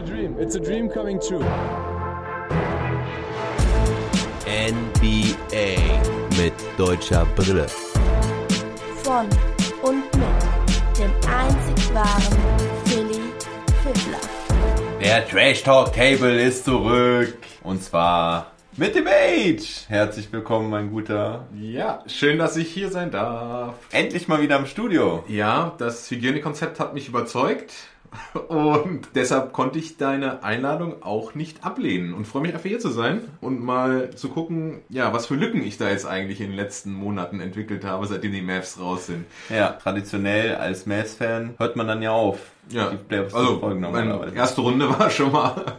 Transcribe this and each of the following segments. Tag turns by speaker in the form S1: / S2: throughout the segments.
S1: a dream. It's a dream coming true.
S2: NBA mit deutscher Brille.
S3: Von und mit dem einzig wahren Philly Fiddler.
S2: Der Trash Talk Table ist zurück. Und zwar mit dem Age. Herzlich willkommen, mein Guter.
S4: Ja, schön, dass ich hier sein darf.
S2: Endlich mal wieder im Studio.
S4: Ja, das Hygienekonzept hat mich überzeugt und deshalb konnte ich deine Einladung auch nicht ablehnen und freue mich einfach hier zu sein und mal zu gucken, ja, was für Lücken ich da jetzt eigentlich in den letzten Monaten entwickelt habe, seitdem die Mavs raus sind.
S2: Ja, traditionell als Mavs-Fan hört man dann ja auf.
S4: Ja, also meine erste Runde war schon mal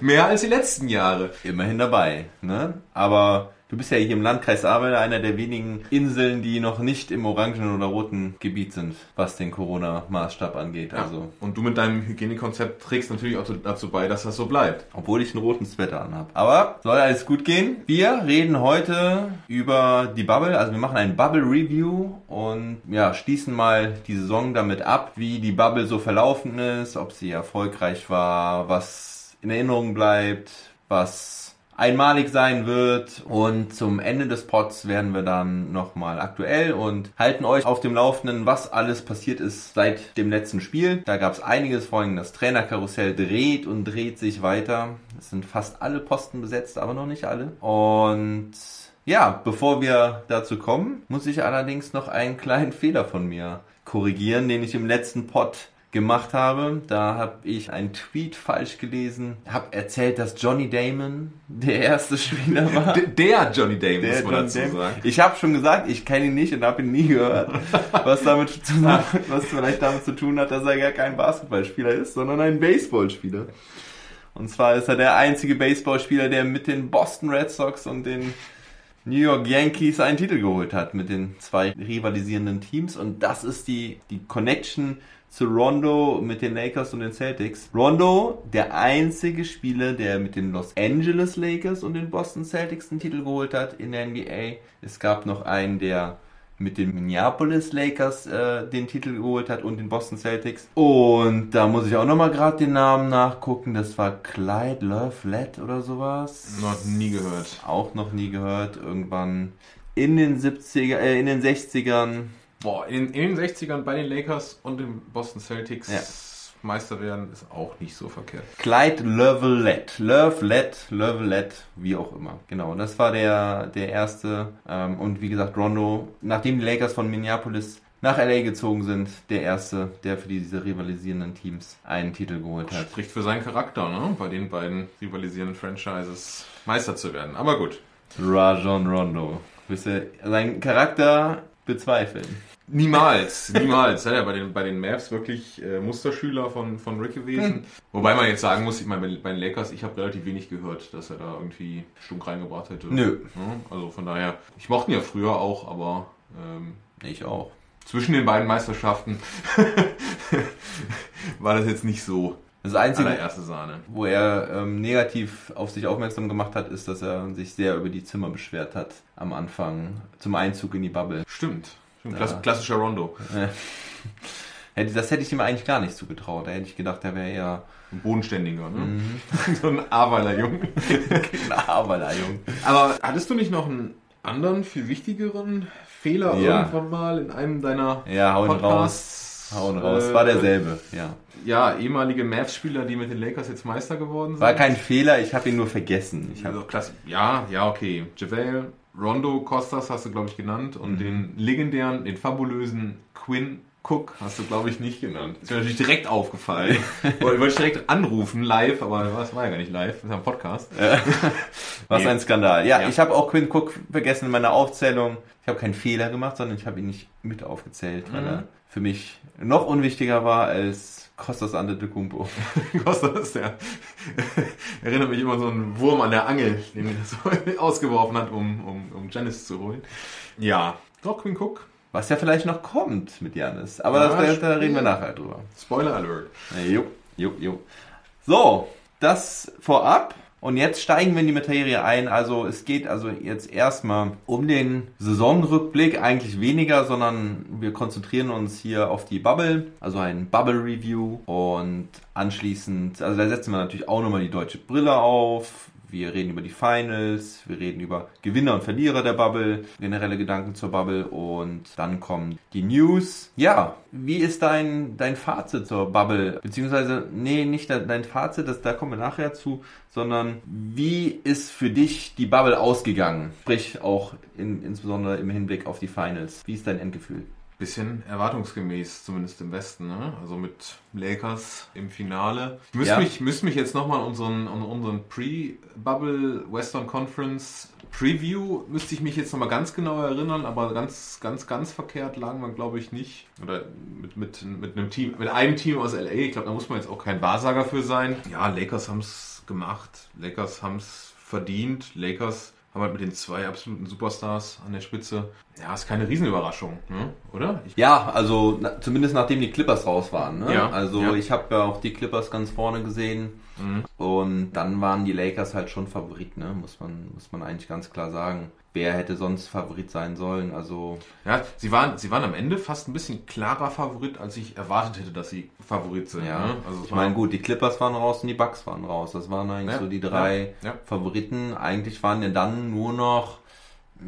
S4: mehr als die letzten Jahre.
S2: immerhin dabei. Ne? Aber du bist ja hier im Landkreis Ahrweiler einer der wenigen Inseln, die noch nicht im orangen oder roten Gebiet sind, was den Corona-Maßstab angeht. Also,
S4: Und du mit deinem Hygienekonzept trägst natürlich auch dazu bei, dass das so bleibt.
S2: obwohl ich einen roten Sweater anhab. Aber soll alles gut gehen. Wir reden heute über die Bubble. Also wir machen ein Bubble-Review und ja, schließen mal die Saison damit ab, wie die Bubble so verlaufen ist, ob sie erfolgreich war, was in Erinnerung bleibt, was einmalig sein wird und zum Ende des Pods werden wir dann nochmal aktuell und halten euch auf dem Laufenden, was alles passiert ist seit dem letzten Spiel. Da gab es einiges, vor allem das Trainerkarussell dreht und dreht sich weiter. Es sind fast alle Posten besetzt, aber noch nicht alle. Und ja, bevor wir dazu kommen, muss ich allerdings noch einen kleinen Fehler von mir korrigieren, den ich im letzten Pod gemacht habe. Da habe ich einen Tweet falsch gelesen, habe erzählt, dass Johnny Damon der erste Spieler war.
S4: Der Johnny Davis,
S2: Der
S4: muss man
S2: Johnny
S4: dazu
S2: Damon.
S4: sagen.
S2: Ich habe schon gesagt, ich kenne ihn nicht und habe ihn nie gehört. Was damit zu tun hat, was vielleicht damit zu tun hat, dass er gar kein Basketballspieler ist, sondern ein Baseballspieler. Und zwar ist er der einzige Baseballspieler, der mit den Boston Red Sox und den New York Yankees einen Titel geholt hat mit den zwei rivalisierenden Teams. Und das ist die, die Connection zu Rondo mit den Lakers und den Celtics. Rondo, der einzige Spieler, der mit den Los Angeles Lakers und den Boston Celtics einen Titel geholt hat in der NBA. Es gab noch einen, der mit den Minneapolis Lakers äh, den Titel geholt hat und den Boston Celtics. Und da muss ich auch nochmal gerade den Namen nachgucken. Das war Clyde Love Lett oder sowas.
S4: Noch nie gehört.
S2: Auch noch nie gehört. Irgendwann in den 70er, äh, in den 60ern.
S4: Boah, in, in den 60ern bei den Lakers und den Boston Celtics
S2: Ja.
S4: Meister werden ist auch nicht so verkehrt.
S2: Clyde Lovelett. Lovelett, Lovelett, wie auch immer. Genau, das war der, der erste. Ähm, und wie gesagt, Rondo, nachdem die Lakers von Minneapolis nach LA gezogen sind, der erste, der für diese rivalisierenden Teams einen Titel geholt hat.
S4: Spricht für seinen Charakter, ne? Bei den beiden rivalisierenden Franchises Meister zu werden. Aber gut.
S2: Rajon Rondo. Seinen Charakter bezweifeln?
S4: Niemals, niemals. Er ja bei den, bei den Mavs wirklich äh, Musterschüler von, von Rick gewesen. Wobei man jetzt sagen muss, ich meine, bei, bei den Lakers, ich habe relativ wenig gehört, dass er da irgendwie Stunk reingebracht hätte.
S2: Nö.
S4: Also von daher, ich mochte ihn ja früher auch, aber ähm,
S2: Ich auch.
S4: zwischen den beiden Meisterschaften war das jetzt nicht so
S2: Das Einzige, wo er ähm, negativ auf sich aufmerksam gemacht hat, ist, dass er sich sehr über die Zimmer beschwert hat am Anfang zum Einzug in die Bubble.
S4: Stimmt. Klass, klassischer Rondo.
S2: Das hätte ich ihm eigentlich gar nicht zugetraut. Da hätte ich gedacht, er wäre eher
S4: Ein bodenständiger, ne?
S2: Mhm.
S4: so ein Aweiler Jung.
S2: ein Aberler-Jung.
S4: Aber hattest du nicht noch einen anderen, viel wichtigeren Fehler
S2: Ja.
S4: irgendwann mal in einem deiner
S2: Ja, hauen
S4: Podcasts?
S2: raus. Hauen raus. War derselbe, ja.
S4: Ja, ehemalige Mavs-Spieler, die mit den Lakers jetzt Meister geworden sind.
S2: War kein Fehler, ich habe ihn nur vergessen. Ich
S4: also
S2: hab,
S4: klasse. Ja, ja, okay. JaVale, Rondo, Costas hast du, glaube ich, genannt. Und den legendären, den fabulösen Quinn Cook hast du, glaube ich, nicht genannt. Ist mir natürlich direkt aufgefallen. Wollte wollte ich direkt anrufen, live, aber das war ja gar nicht live, das ist ja ein Podcast.
S2: was
S4: Nee.
S2: ein Skandal. Ja,
S4: Ja.
S2: ich habe auch Quinn Cook vergessen in meiner Aufzählung. Ich habe keinen Fehler gemacht, sondern ich habe ihn nicht mit aufgezählt, weil
S4: Mhm.
S2: er für mich noch unwichtiger war als Kostas Antetokounmpo.
S4: Costas, der erinnert mich immer an so einen Wurm an der Angel, den er so ausgeworfen hat, um, um, um Janice zu holen. Ja, doch, Quinn Cook.
S2: Was ja vielleicht noch kommt mit Janis. Aber
S4: Ja,
S2: das, da, da reden wir nachher drüber.
S4: Spoiler Alert.
S2: Jo, jo, jo. So, das vorab. Und jetzt steigen wir in die Materie ein. Also es geht also jetzt erstmal um den Saisonrückblick, eigentlich weniger, sondern wir konzentrieren uns hier auf die Bubble, also ein Bubble Review und anschließend, also da setzen wir natürlich auch nochmal die deutsche Brille auf. Wir reden über die Finals, wir reden über Gewinner und Verlierer der Bubble, generelle Gedanken zur Bubble und dann kommen die News. Ja, wie ist dein, dein Fazit zur Bubble? Beziehungsweise, nee, nicht dein Fazit, das, da kommen wir nachher zu, sondern wie ist für dich die Bubble ausgegangen? Sprich auch in, insbesondere im Hinblick auf die Finals. Wie ist dein Endgefühl?
S4: Bisschen erwartungsgemäß, zumindest im Westen. Ne? Also mit Lakers im Finale. Ich müsste
S2: Ja.
S4: mich, müsste mich jetzt nochmal an unseren, unseren Pre-Bubble Western Conference Preview, müsste ich mich jetzt nochmal ganz genau erinnern, aber ganz, ganz, ganz verkehrt lagen wir, glaube ich, nicht. Oder mit, mit, mit einem Team, mit einem Team aus LA. Ich glaube, da muss man jetzt auch kein Wahrsager für sein. Ja, Lakers haben es gemacht. Lakers haben es verdient. Lakers haben halt mit den zwei absoluten Superstars an der Spitze. Ja, ist keine Riesenüberraschung, ne? oder? Ich,
S2: Ja, also na, zumindest nachdem die Clippers raus waren. Ne?
S4: Ja,
S2: also
S4: ja.
S2: ich habe ja auch die Clippers ganz vorne gesehen
S4: Mhm.
S2: und dann waren die Lakers halt schon Favorit, ne? muss man muss man eigentlich ganz klar sagen. Wer hätte sonst Favorit sein sollen? Also
S4: Ja, sie waren, sie waren am Ende fast ein bisschen klarer Favorit, als ich erwartet hätte, dass sie Favorit sind.
S2: ja,
S4: ne? also
S2: ich meine gut, die Clippers waren raus und die Bucks waren raus. Das waren eigentlich
S4: Ja,
S2: so die drei
S4: ja, ja.
S2: Favoriten. Eigentlich waren ja dann nur noch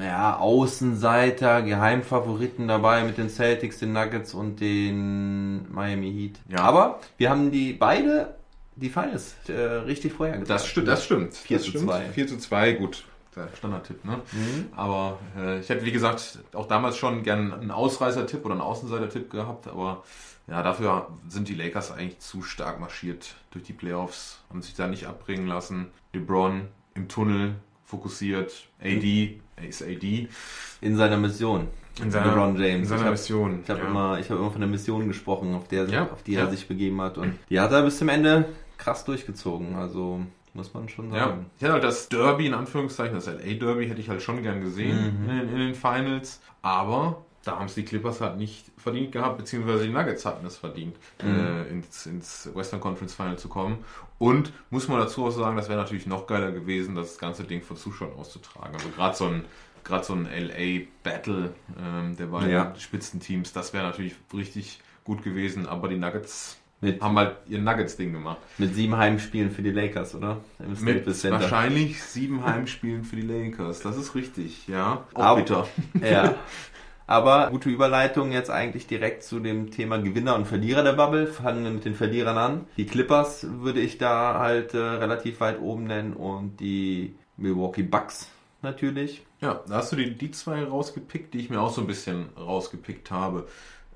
S2: ja, Außenseiter, Geheimfavoriten dabei mit den Celtics, den Nuggets und den Miami Heat.
S4: Ja.
S2: Aber wir haben die beide die Finals äh, richtig vorher gesagt.
S4: Das stimmt, das stimmt.
S2: 4
S4: das
S2: zu
S4: stimmt.
S2: 2.
S4: 4 zu 2, gut. Der Standardtipp, ne?
S2: Mhm.
S4: Aber äh, ich hätte, wie gesagt, auch damals schon gern einen Ausreißer-Tipp oder einen Außenseiter-Tipp gehabt, aber ja, dafür sind die Lakers eigentlich zu stark marschiert durch die Playoffs, haben sich da nicht abbringen lassen. LeBron im Tunnel fokussiert, AD, er ist AD.
S2: In seiner Mission.
S4: In seiner,
S2: LeBron James.
S4: In seiner
S2: ich habe
S4: Mission.
S2: hab
S4: ja.
S2: immer, ich hab immer von der Mission gesprochen, auf, der,
S4: Ja,
S2: auf die
S4: ja.
S2: er sich begeben hat. Und die hat er bis zum Ende krass durchgezogen. Also muss man schon
S4: Ja,
S2: sagen.
S4: ich hätte halt das Derby in Anführungszeichen, das LA Derby hätte ich halt schon gern gesehen
S2: Mhm.
S4: in, den- in den Finals, aber da haben es die Clippers halt nicht verdient gehabt, beziehungsweise die Nuggets hatten es verdient,
S2: Mhm.
S4: äh, ins, ins Western Conference Final zu kommen. Und muss man dazu auch sagen, das wäre natürlich noch geiler gewesen, das ganze Ding vor Zuschauern auszutragen. Also gerade so ein gerade so ein LA Battle ähm, der beiden
S2: Ja.
S4: Spitzenteams, das wäre natürlich richtig gut gewesen, aber die Nuggets
S2: Mit,
S4: haben halt ihr Nuggets-Ding gemacht.
S2: mit sieben Heimspielen für die Lakers, oder? Im
S4: Mit wahrscheinlich sieben Heimspielen für die Lakers. Das ist richtig, ja. Auch
S2: Aber-
S4: bitter.
S2: Ja. Aber gute Überleitung jetzt eigentlich direkt zu dem Thema Gewinner und Verlierer der Bubble. Fangen wir mit den Verlierern an. Die Clippers würde ich da halt äh, relativ weit oben nennen und die Milwaukee Bucks natürlich.
S4: Ja, da hast du die, die zwei rausgepickt, die ich mir auch so ein bisschen rausgepickt habe.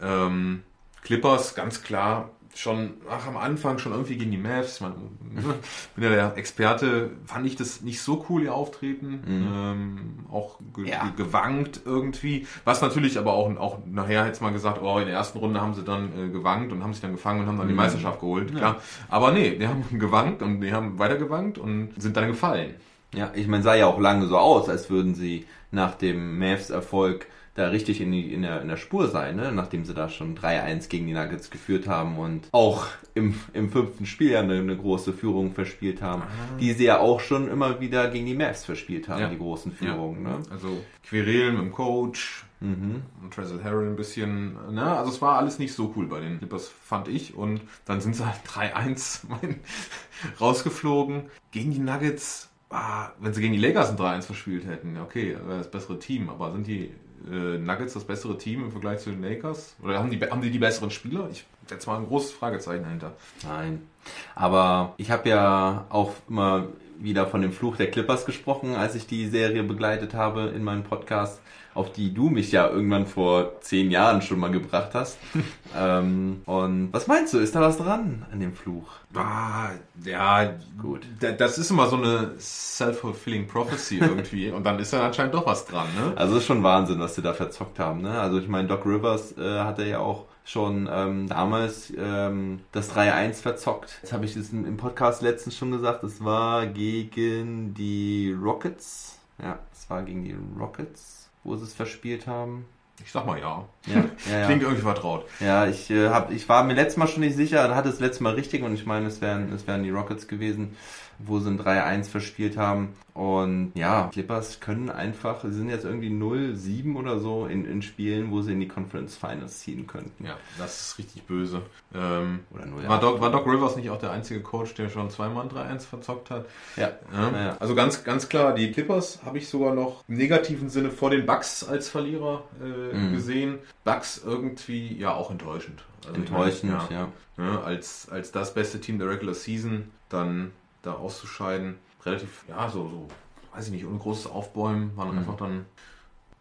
S4: Ähm, Clippers, ganz klar, schon ach, am Anfang schon irgendwie gegen die Mavs. Ich bin ja der Experte, fand ich das nicht so cool, ihr Auftreten. Ähm, auch ge
S2: Ja.
S4: ge gewankt irgendwie. Was natürlich aber auch, auch nachher jetzt mal gesagt, oh, in der ersten Runde haben sie dann äh, gewankt und haben sich dann gefangen und haben dann die Meisterschaft geholt. Klar. Aber nee, die haben gewankt und die haben weiter gewankt und sind dann gefallen.
S2: Ja, ich meine, sah ja auch lange so aus, als würden sie nach dem Mavs-Erfolg da richtig in, die, in, der, in der Spur sein, ne? nachdem sie da schon 3-1 gegen die Nuggets geführt haben und auch im, im fünften Spiel ja eine, eine große Führung verspielt haben, die sie ja auch schon immer wieder gegen die Mavs verspielt haben,
S4: Ja.
S2: die großen Führungen. Ne?
S4: Also Querelen mit dem Coach
S2: Mhm.
S4: und Trezor Harrell ein bisschen, ne? Also es war alles nicht so cool bei den Clippers, fand ich. Und dann sind sie halt 3-1 mein, rausgeflogen. Gegen die Nuggets, ah, wenn sie gegen die Lakers ein 3-1 verspielt hätten, ja, okay, wäre das bessere Team. Aber sind die äh, Nuggets das bessere Team im Vergleich zu den Lakers? Oder haben die, haben die die besseren Spieler? Ich setze mal ein großes Fragezeichen dahinter.
S2: Nein. Aber ich habe ja auch immer wieder von dem Fluch der Clippers gesprochen, als ich die Serie begleitet habe in meinem Podcast, auf die du mich ja irgendwann vor zehn Jahren schon mal gebracht hast. ähm, und was meinst du, ist da was dran an dem Fluch?
S4: Ah, ja,
S2: Gut.
S4: Da- Das ist immer so eine self-fulfilling prophecy irgendwie. und dann ist dann anscheinend doch was dran, ne?
S2: Also es ist schon Wahnsinn, was sie da verzockt haben. Ne? Also ich meine, Doc Rivers äh, hatte ja auch schon ähm, damals ähm, das 3-1 verzockt. Jetzt habe ich im im Podcast letztens schon gesagt, es war gegen die Rockets. Ja, es war gegen die Rockets, wo sie es verspielt haben.
S4: Ich sag mal ja.
S2: Ja, ja, ja.
S4: Klingt irgendwie vertraut.
S2: Ja, ich, äh, hab, ich war mir letztes Mal schon nicht sicher, hatte es letztes Mal richtig und ich meine, es wären, es wären die Rockets gewesen. Wo sie ein 3-1 verspielt haben. Und ja, Clippers können einfach, sie sind jetzt irgendwie 0-7 oder so in, in Spielen, wo sie in die Conference Finals ziehen könnten.
S4: Ja, das ist richtig böse. Ähm,
S2: Oder 0
S4: war, Doc, war Doc Rivers nicht auch der einzige Coach, der schon zweimal ein 3-1 verzockt hat?
S2: Ja.
S4: Ja.
S2: Ja.
S4: Also ganz, ganz klar, die Clippers habe ich sogar noch im negativen Sinne vor den Bucks als Verlierer äh,
S2: Mhm.
S4: gesehen. Bucks irgendwie ja auch enttäuschend. Also
S2: Enttäuschend,
S4: meine,
S2: ja.
S4: ja, als, als das beste Team der Regular Season dann da auszuscheiden, relativ, ja, so, so, weiß ich nicht, ohne großes Aufbäumen, waren
S2: Mhm.
S4: einfach dann,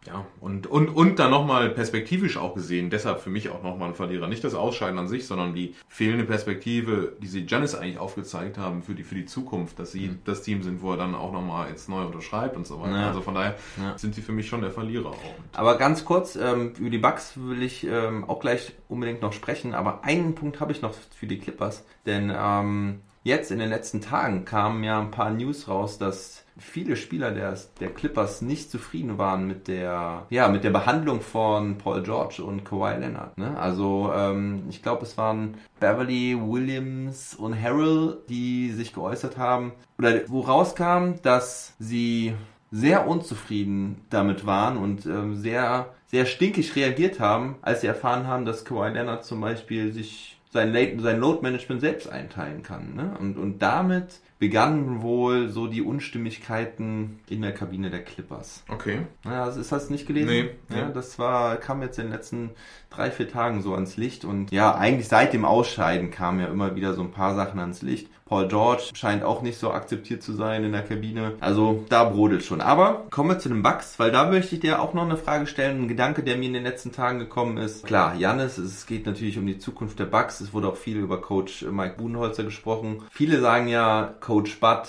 S4: ja, und, und, und dann nochmal perspektivisch auch gesehen, deshalb für mich auch nochmal ein Verlierer. Nicht das Ausscheiden an sich, sondern die fehlende Perspektive, die sie Giannis eigentlich aufgezeigt haben für die, für die Zukunft, dass sie das Team sind, wo er dann auch nochmal jetzt neu unterschreibt und so weiter.
S2: Ja.
S4: Also von daher
S2: Ja.
S4: sind sie für mich schon der Verlierer auch.
S2: Aber ganz kurz, ähm, über die Bucks will ich ähm, auch gleich unbedingt noch sprechen, aber einen Punkt habe ich noch für die Clippers, denn ähm, jetzt in den letzten Tagen kamen ja ein paar News raus, dass viele Spieler der, der Clippers nicht zufrieden waren mit der, ja, mit der Behandlung von Paul George und Kawhi Leonard. Ne? Also ähm, ich glaube, es waren Beverly Williams und Harrell, die sich geäußert haben, oder wo rauskam, dass sie sehr unzufrieden damit waren und ähm, sehr, sehr stinkig reagiert haben, als sie erfahren haben, dass Kawhi Leonard zum Beispiel sich sein, sein Load-Management selbst einteilen kann. Ne? Und, und damit begannen wohl so die Unstimmigkeiten in der Kabine der Clippers.
S4: Okay.
S2: Ja, das ist das nicht gelesen?
S4: Nee,
S2: Ja,
S4: nee.
S2: das war, kam jetzt in den letzten drei, vier Tagen so ans Licht und ja, eigentlich seit dem Ausscheiden kamen ja immer wieder so ein paar Sachen ans Licht. Paul George scheint auch nicht so akzeptiert zu sein in der Kabine. Also da brodelt schon. Aber kommen wir zu den Bucks, weil da möchte ich dir auch noch eine Frage stellen. Ein Gedanke, der mir in den letzten Tagen gekommen ist. Klar, Jannis, es geht natürlich um die Zukunft der Bucks. Es wurde auch viel über Coach Mike Budenholzer gesprochen. Viele sagen ja, Coach Bud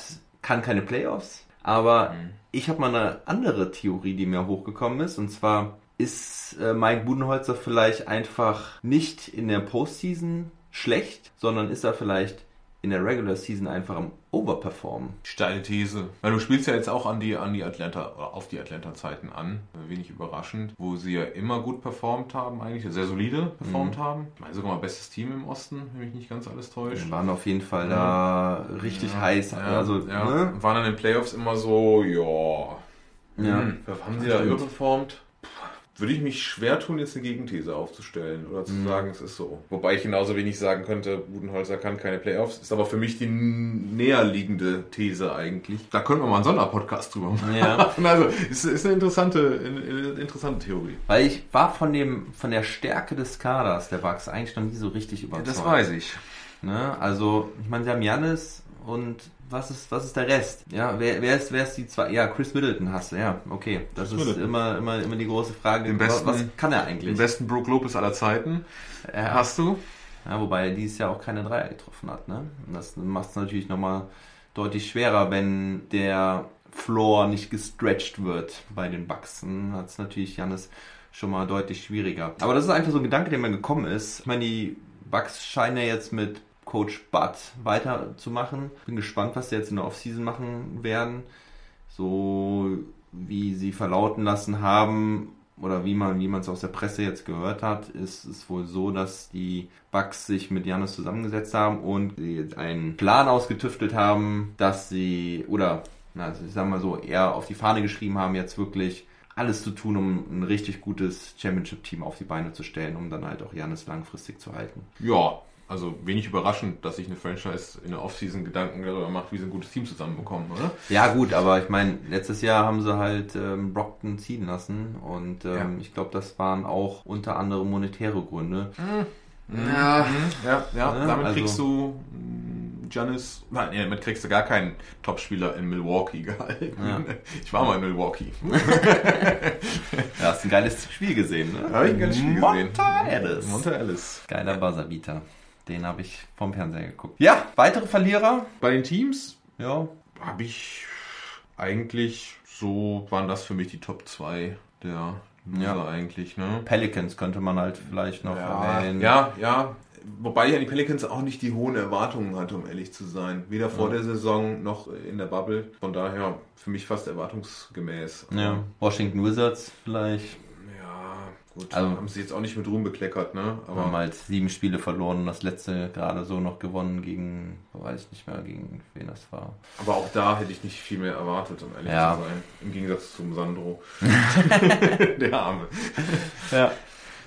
S2: kann keine Playoffs. Aber ich habe mal eine andere Theorie, die mir hochgekommen ist. Und zwar ist äh, Mike Budenholzer vielleicht einfach nicht in der Postseason schlecht, sondern ist er vielleicht in der Regular Season einfach am Overperformen.
S4: Steile These. Weil du spielst ja jetzt auch an die, an die Atlanta, oder auf die Atlanta-Zeiten an. Wenig überraschend. Wo sie ja immer gut performt haben, eigentlich. Sehr solide performt haben. Ich meine, sogar mal bestes Team im Osten, wenn mich nicht ganz alles täuscht.
S2: Wir waren auf jeden Fall da richtig heiß.
S4: Ja,
S2: also,
S4: ja.
S2: ne?
S4: Waren dann in den Playoffs immer so, ja.
S2: Ja.
S4: Hm, haben sie da überperformt? Würde ich mich schwer tun, jetzt eine Gegenthese aufzustellen oder
S2: Mhm.
S4: zu sagen, es ist so. Wobei ich genauso wenig sagen könnte, Budenholzer kann keine Playoffs. Ist aber für mich die näher liegende These eigentlich. Da können wir mal einen Sonderpodcast drüber machen.
S2: Ja.
S4: Also, ist, ist eine interessante, eine interessante Theorie.
S2: Weil ich war von dem, von der Stärke des Kaders der Bucks eigentlich noch nie so richtig überzeugt.
S4: ich.
S2: Ne? Also, ich meine, sie haben Janis und was ist, was ist der Rest? Ja, wer, wer ist, wer ist die zwei? Ja, Chris Middleton hast du, ja, okay. Das
S4: Chris
S2: ist
S4: Middleton.
S2: immer, immer, immer die große Frage.
S4: Den besten-
S2: was kann er
S4: Den
S2: eigentlich?
S4: besten Brook Lopez aller Zeiten
S2: Ja,
S4: hast du.
S2: ja, wobei er dieses Jahr auch keine Dreier getroffen hat, ne? Und das macht es natürlich nochmal deutlich schwerer, wenn der Floor nicht gestretched wird bei den Bucks. Dann hat es natürlich Janis schon mal deutlich schwieriger. Aber das ist einfach so ein Gedanke, der mir gekommen ist. Ich meine, die Bucks scheinen ja jetzt mit Coach Bud weiterzumachen. Bin gespannt, was sie jetzt in der Offseason machen werden. So wie sie verlauten lassen haben, oder wie man wie man es aus der Presse jetzt gehört hat, ist es wohl so, dass die Bucks sich mit Janis zusammengesetzt haben und sie jetzt einen Plan ausgetüftelt haben, dass sie oder na, also ich sag mal so eher auf die Fahne geschrieben haben, jetzt wirklich alles zu tun, um ein richtig gutes Championship-Team auf die Beine zu stellen, um dann halt auch Janis langfristig zu halten.
S4: Ja, also wenig überraschend, dass sich eine Franchise in der Offseason Gedanken darüber macht, wie sie ein gutes Team zusammenbekommen, oder?
S2: Ja gut, aber ich meine, letztes Jahr haben sie halt ähm, Brockton ziehen lassen und ähm,
S4: Ja.
S2: ich glaube, das waren auch unter anderem monetäre Gründe.
S4: Ja, ja, ja.
S2: Ja,
S4: damit
S2: also-
S4: kriegst du mh, Giannis, nein, nee, damit kriegst du gar keinen Topspieler in Milwaukee gehalten.
S2: Ja.
S4: Ich war mal in Milwaukee.
S2: Ja, hast ein geiles Spiel gesehen, ne?
S4: Hab ich ein geiles Spiel gesehen.
S2: Monta Ellis.
S4: Monta Ellis.
S2: Geiler Buzzerbeater. Den habe ich vom Fernseher geguckt. Ja, weitere Verlierer.
S4: Bei den Teams
S2: Ja,
S4: habe ich eigentlich so, waren das für mich die Top 2 der Loser
S2: Ja.
S4: eigentlich, ne?
S2: Pelicans könnte man halt vielleicht noch
S4: Ja,
S2: erwähnen.
S4: ja, ja. Wobei ich an die Pelicans auch nicht die hohen Erwartungen hatte, um ehrlich zu sein. Weder vor der Saison noch in der Bubble. Von daher für mich fast erwartungsgemäß.
S2: ja. Washington Wizards vielleicht.
S4: Gut,
S5: Also-
S4: haben sie jetzt auch nicht mit Ruhm bekleckert, ne?
S5: Wir haben halt sieben Spiele verloren und das letzte gerade so noch gewonnen gegen, weiß ich nicht mehr, gegen wen das war.
S4: Aber auch da hätte ich nicht viel mehr erwartet, um ehrlich
S5: Ja.
S4: zu sein. Im Gegensatz zum Sandro. Der Arme.
S5: Ja.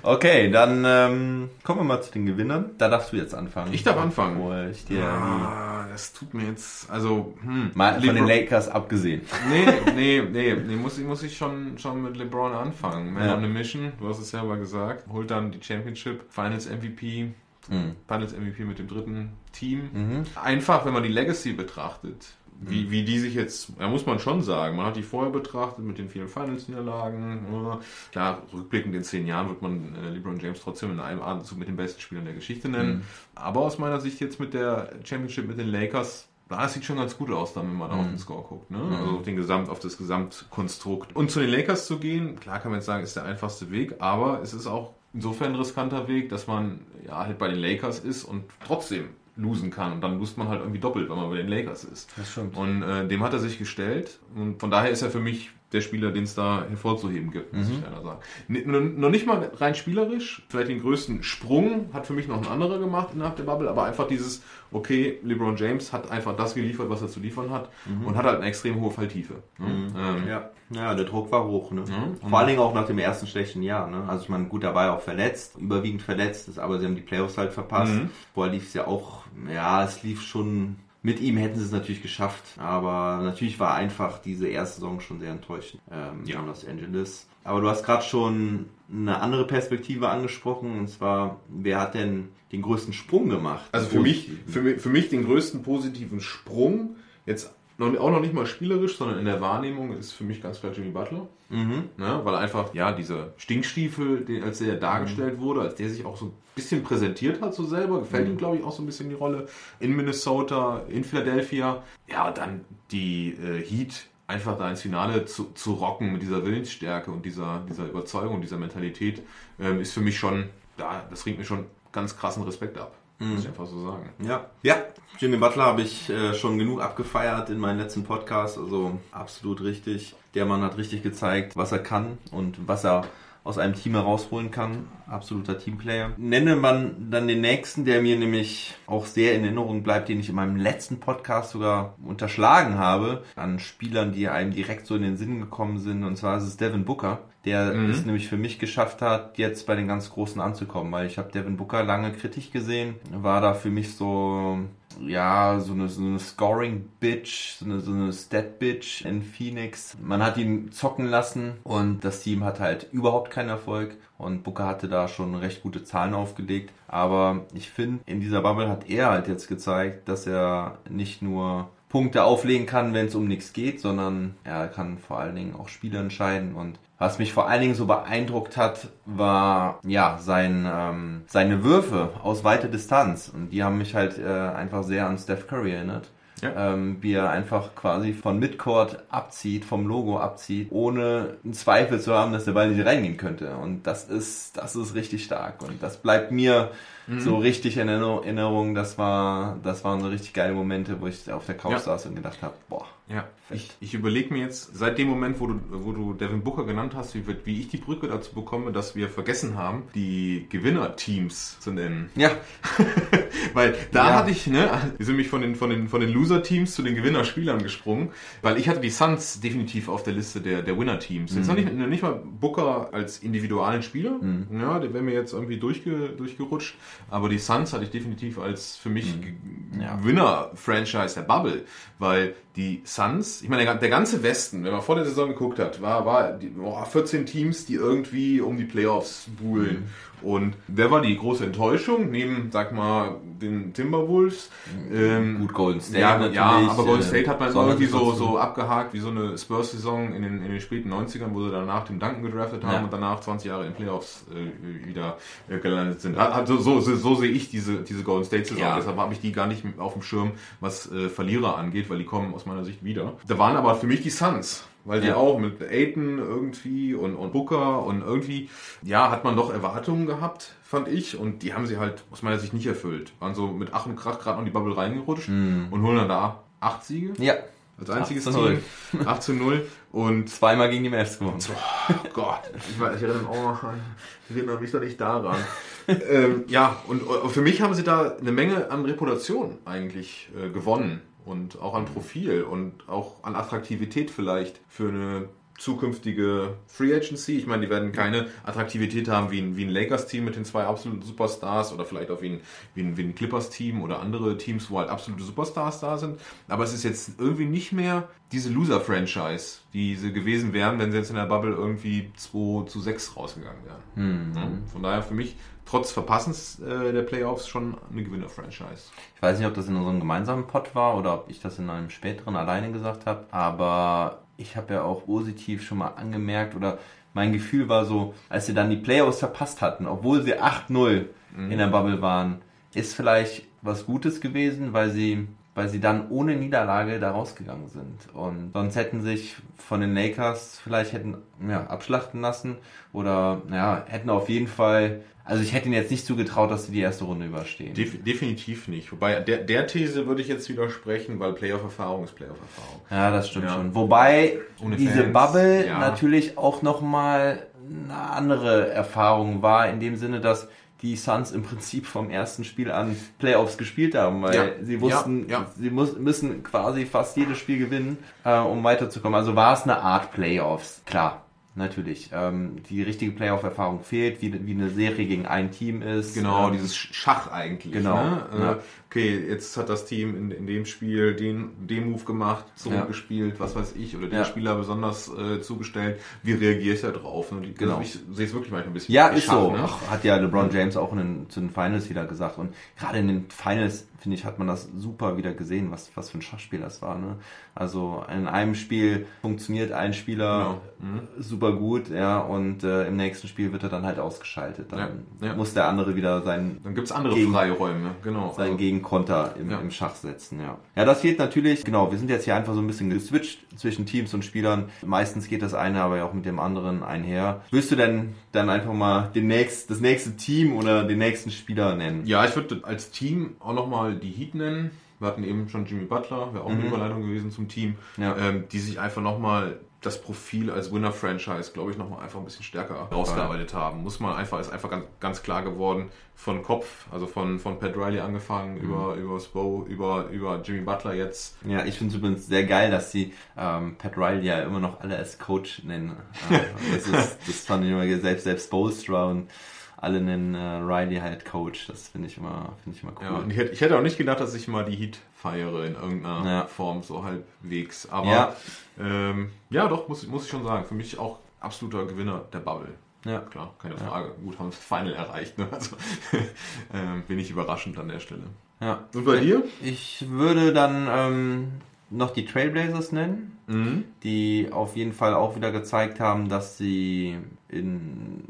S5: Okay, dann ähm, kommen wir mal zu den Gewinnern. Da darfst du jetzt anfangen.
S4: Ich darf anfangen.
S5: Obwohl ich dir
S4: Ah, das tut mir jetzt, also, hm.
S5: mal von den Lakers abgesehen.
S4: Nee, nee, nee, nee, muss ich, muss ich schon, schon mit LeBron anfangen. Man
S5: Ja.
S4: on a Mission, du hast es selber gesagt, holt dann die Championship, Finals MVP,
S5: Mhm.
S4: Finals MVP mit dem dritten Team.
S5: Mhm.
S4: Einfach, wenn man die Legacy betrachtet, wie, wie die sich jetzt, ja, muss man schon sagen, man hat die vorher betrachtet mit den vielen Finals-Niederlagen. ja. Klar, rückblickend in zehn Jahren wird man äh, LeBron James trotzdem in einem Atemzug mit den besten Spielern der Geschichte nennen. Aber aus meiner Sicht jetzt mit der Championship mit den Lakers, das sieht schon ganz gut aus, dann, wenn man auf den Score guckt. Ne? Also auf, den Gesamt, auf das Gesamtkonstrukt. Und zu den Lakers zu gehen, klar kann man jetzt sagen, ist der einfachste Weg, aber es ist auch insofern ein riskanter Weg, dass man ja halt bei den Lakers ist und trotzdem losen kann. Und dann lust man halt irgendwie doppelt, wenn man bei den Lakers ist.
S5: Das stimmt.
S4: Und äh, dem hat er sich gestellt. Und von daher ist er für mich der Spieler, den es da hervorzuheben gibt, muss ich leider sagen. N noch nicht mal rein spielerisch. Vielleicht den größten Sprung hat für mich noch ein anderer gemacht nach der Bubble, aber einfach dieses, okay, LeBron James hat einfach das geliefert, was er zu liefern hat und hat halt eine extrem hohe Falltiefe. ne? Ähm,
S2: Ja. ja, der Druck war hoch. Ne?
S4: Ja.
S2: Vor allen Dingen auch nach dem ersten schlechten Jahr. Ne? Also ich meine, gut, da war er auch verletzt, überwiegend verletzt, ist, aber sie haben die Playoffs halt verpasst.
S4: Mhm.
S2: Vorher lief es ja auch, ja, es lief schon. Mit ihm hätten sie es natürlich geschafft, aber natürlich war einfach diese erste Saison schon sehr enttäuschend ähm,
S4: Ja.
S2: in Los Angeles. Aber du hast gerade schon eine andere Perspektive angesprochen, und zwar, wer hat denn den größten Sprung gemacht?
S4: Also für mich, für, mich- für mich den größten positiven Sprung, jetzt noch, auch noch nicht mal spielerisch, sondern in der Wahrnehmung, ist für mich ganz klar Jimmy Butler.
S2: Mhm.
S4: Ne? Weil einfach, ja, dieser Stinkstiefel, den, als der dargestellt wurde, als der sich auch so ein bisschen präsentiert hat, so selber, gefällt ihm, glaube ich, auch so ein bisschen die Rolle. In Minnesota, in Philadelphia. Ja, und dann die äh, Heat einfach da ins Finale zu, zu rocken mit dieser Willensstärke und dieser, dieser Überzeugung, dieser Mentalität, ähm, ist für mich schon, ja, das ringt mir schon ganz krassen Respekt ab. Muss ich einfach so sagen.
S2: Ja, ja. Jimmy Butler habe ich äh, schon genug abgefeiert in meinem letzten Podcast, also absolut richtig. Der Mann hat richtig gezeigt, was er kann und was er aus einem Team herausholen kann. Absoluter Teamplayer. Nenne man dann den nächsten, der mir nämlich auch sehr in Erinnerung bleibt, den ich in meinem letzten Podcast sogar unterschlagen habe, an Spielern, die einem direkt so in den Sinn gekommen sind. Und zwar ist es Devin Booker, der
S4: Mhm.
S2: es nämlich für mich geschafft hat, jetzt bei den ganz Großen anzukommen, weil ich habe Devin Booker lange kritisch gesehen, war da für mich so ja, so eine, so eine Scoring-Bitch, so eine, so eine Stat-Bitch in Phoenix. Man hat ihn zocken lassen und das Team hat halt überhaupt keinen Erfolg. Und Booker hatte da schon recht gute Zahlen aufgelegt. Aber ich finde, in dieser Bubble hat er halt jetzt gezeigt, dass er nicht nur Punkte auflegen kann, wenn es um nichts geht, sondern er kann vor allen Dingen auch Spiele entscheiden. Und was mich vor allen Dingen so beeindruckt hat, war ja sein, ähm, seine Würfe aus weiter Distanz. Und die haben mich halt äh, einfach sehr an Steph Curry erinnert.
S4: Ja.
S2: Ähm, wie er einfach quasi von Midcourt abzieht, vom Logo abzieht, ohne einen Zweifel zu haben, dass der Ball nicht reingehen könnte. Und das ist, das ist richtig stark. Und das bleibt mir so richtig in Erinner- Erinnerung. Das war, das waren so richtig geile Momente, wo ich auf der Couch
S4: Ja.
S2: saß und gedacht habe, boah,
S4: Ja, ich, ich überlege mir jetzt, seit dem Moment, wo du, wo du Devin Booker genannt hast, wie, wird- wie ich die Brücke dazu bekomme, dass wir vergessen haben, die Gewinnerteams zu nennen.
S2: ja,
S4: Weil da
S2: Ja.
S4: hatte ich, ne, wir sind mich von den, von den, von den Loser-Teams zu den Gewinnerspielern gesprungen, weil ich hatte die Suns definitiv auf der Liste der, der Winner-Teams. Jetzt noch nicht, noch nicht mal Booker als individualen Spieler, ja, der wäre mir jetzt irgendwie durchge, durchgerutscht, aber die Suns hatte ich definitiv als für mich G-
S2: Ja.
S4: Winner-Franchise der Bubble, weil die Suns, ich meine, der, der ganze Westen, wenn man vor der Saison geguckt hat, war, war die, boah, 14 Teams, die irgendwie um die Playoffs buhlen. Und wer war die große Enttäuschung? Neben, sag mal, den Timberwolves. Ähm,
S2: gut Golden State
S4: ja,
S2: natürlich.
S4: ja, aber Golden
S2: äh,
S4: State hat man
S2: sondern
S4: irgendwie so, so abgehakt wie so eine Spurs-Saison in den, in den späten 90ern, wo sie danach den Duncan gedraftet haben
S2: Ja.
S4: und danach 20 Jahre in Playoffs äh, wieder äh, gelandet sind. Also so, so, so sehe ich diese, diese Golden State-Saison.
S2: Ja.
S4: Deshalb habe ich die gar nicht auf dem Schirm, was äh, Verlierer angeht, weil die kommen aus meiner Sicht wieder. Da waren aber für mich die Suns. Weil die
S2: Ja.
S4: auch mit Aiton irgendwie und, und Booker und irgendwie, ja, hat man doch Erwartungen gehabt, fand ich. Und die haben sie halt aus meiner Sicht nicht erfüllt. Waren so mit Ach und Krach gerade noch in die Bubble reingerutscht
S2: Mhm.
S4: und holen dann da acht Siege.
S2: Ja,
S4: Als einziges
S2: 8 zu 0.
S4: Team. 8 zu 0. Und
S2: Zweimal gegen die Mavs gewonnen.
S4: Oh Gott, ich, weiß, ich erinnere, oh, ich erinnere mich doch nicht daran. ähm, ja, und für mich haben sie da eine Menge an Reputation eigentlich äh, gewonnen und auch an Profil und auch an Attraktivität vielleicht für eine zukünftige Free Agency. Ich meine, die werden keine Attraktivität haben wie ein, wie ein Lakers-Team mit den zwei absoluten Superstars oder vielleicht auch wie ein, wie ein, wie ein Clippers-Team oder andere Teams, wo halt absolute Superstars da sind. Aber es ist jetzt irgendwie nicht mehr diese Loser-Franchise, die sie gewesen wären, wenn sie jetzt in der Bubble irgendwie 2 zu 6 rausgegangen wären. Ja, von daher für mich trotz Verpassens äh, der Playoffs schon eine Gewinner-Franchise.
S2: Ich weiß nicht, ob das in unserem gemeinsamen Pod war oder ob ich das in einem späteren alleine gesagt habe, aber ich habe ja auch positiv schon mal angemerkt oder mein Gefühl war so, als sie dann die Playoffs verpasst hatten, obwohl sie 8-0 in der Bubble waren, ist vielleicht was Gutes gewesen, weil sie weil sie dann ohne Niederlage da rausgegangen sind. Und sonst hätten sich von den Lakers vielleicht hätten ja, abschlachten lassen oder ja, hätten auf jeden Fall, also ich hätte ihnen jetzt nicht zugetraut, dass sie die erste Runde überstehen.
S4: Def definitiv nicht. Wobei der, der These würde ich jetzt widersprechen, weil Playoff-Erfahrung ist Playoff-Erfahrung.
S2: Ja, das stimmt
S4: Ja.
S2: schon. Wobei
S4: Ohne
S2: diese
S4: Fans,
S2: Bubble
S4: ja.
S2: natürlich auch nochmal eine andere Erfahrung war, in dem Sinne, dass die Suns im Prinzip vom ersten Spiel an Playoffs gespielt haben, weil
S4: Ja.
S2: sie wussten,
S4: Ja, ja.
S2: sie muss, müssen quasi fast jedes Spiel gewinnen, äh, um weiterzukommen. Also war es eine Art Playoffs, klar. Natürlich. Ähm, die richtige Playoff-Erfahrung fehlt, wie, wie eine Serie gegen ein Team ist.
S4: Genau,
S2: ähm,
S4: dieses Schach eigentlich.
S2: Genau,
S4: Ne? Äh,
S2: ja.
S4: Okay, jetzt hat das Team in, in dem Spiel den, den Move gemacht, zurückgespielt, was weiß ich, oder den
S2: Ja.
S4: Spieler besonders äh, zugestellt. Wie reagiert er drauf? Und die-
S2: Genau.
S4: Ich sehe es wirklich manchmal ein bisschen
S2: Ja, ist
S4: Schach,
S2: so.
S4: Ne?
S2: Ach, hat ja LeBron James auch in den, zu den Finals wieder gesagt. Und gerade in den Finals, finde ich, hat man das super wieder gesehen, was, was für ein Schachspiel das war. Ne? Also in einem Spiel funktioniert ein Spieler
S4: Genau.
S2: super gut, ja, und äh, im nächsten Spiel wird er dann halt ausgeschaltet. Dann
S4: Ja, ja.
S2: muss der andere wieder seinen
S4: Dann gibt's andere
S2: Gegen-
S4: freie Räume, genau.
S2: seinen
S4: Also,
S2: Gegenkonter im,
S4: Ja.
S2: im Schach setzen, ja. Ja, das fehlt natürlich, genau, wir sind jetzt hier einfach so ein bisschen geswitcht zwischen Teams und Spielern. Meistens geht das eine aber ja auch mit dem anderen einher. Willst du denn dann einfach mal den nächst, das nächste Team oder den nächsten Spieler nennen?
S4: Ja, ich würde als Team auch nochmal die Heat nennen. Wir hatten eben schon Jimmy Butler, wäre auch eine Überleitung gewesen zum Team,
S2: Mhm. Ja.
S4: ähm, die sich einfach nochmal das Profil als Winner-Franchise, glaube ich, nochmal einfach ein bisschen stärker rausgearbeitet haben. Muss man einfach, ist einfach ganz, ganz klar geworden von Kopf, also von, von Pat Riley angefangen,
S2: Mhm.
S4: über, über Spo, über, über Jimmy Butler jetzt.
S2: Ja, ich finde es übrigens sehr geil, dass sie ähm, Pat Riley ja immer noch alle als Coach nennen. Äh, das, ist, das fand ich immer selbst selbst Bolstra und alle nennen äh, Riley halt Coach. Das finde ich immer finde ich immer cool.
S4: Ja, und ich hätte, ich hätte auch nicht gedacht, dass ich mal die Heat feiere in irgendeiner
S2: Ja.
S4: Form, so halbwegs. Aber
S2: Ja.
S4: ähm, ja doch, muss, muss ich schon sagen. Für mich auch absoluter Gewinner der Bubble.
S2: Ja.
S4: Klar, keine Frage. Gut, haben das Final erreicht. Ne? Also ähm, bin ich überraschend an der Stelle.
S2: ja.
S4: Und bei dir?
S2: Ich würde dann ähm, noch die Trailblazers nennen,
S4: Mhm.
S2: die auf jeden Fall auch wieder gezeigt haben, dass sie in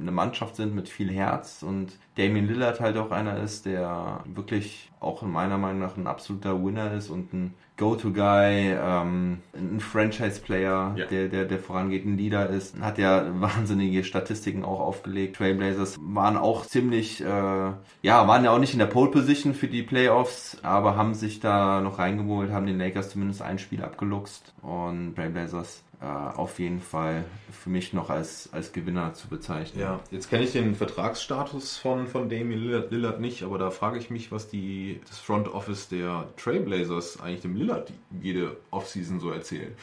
S2: eine Mannschaft sind mit viel Herz und Damien Lillard halt auch einer ist, der wirklich auch in meiner Meinung nach ein absoluter Winner ist und ein Go-To-Guy, ähm, ein Franchise-Player,
S4: Ja.
S2: der, der, der vorangeht, ein Leader ist, hat ja wahnsinnige Statistiken auch aufgelegt. Trailblazers waren auch ziemlich, äh, ja, waren ja auch nicht in der Pole-Position für die Playoffs, aber haben sich da noch reingeholt, haben den Lakers zumindest ein Spiel abgeluchst und Trailblazers äh, auf jeden Fall für mich noch als, als Gewinner zu bezeichnen.
S4: Ja, jetzt kenne ich den Vertragsstatus von, von Damien Lillard, Lillard nicht, aber da frage ich mich, was die, das Front Office der Trailblazers eigentlich dem Lillard jede Offseason so erzählt.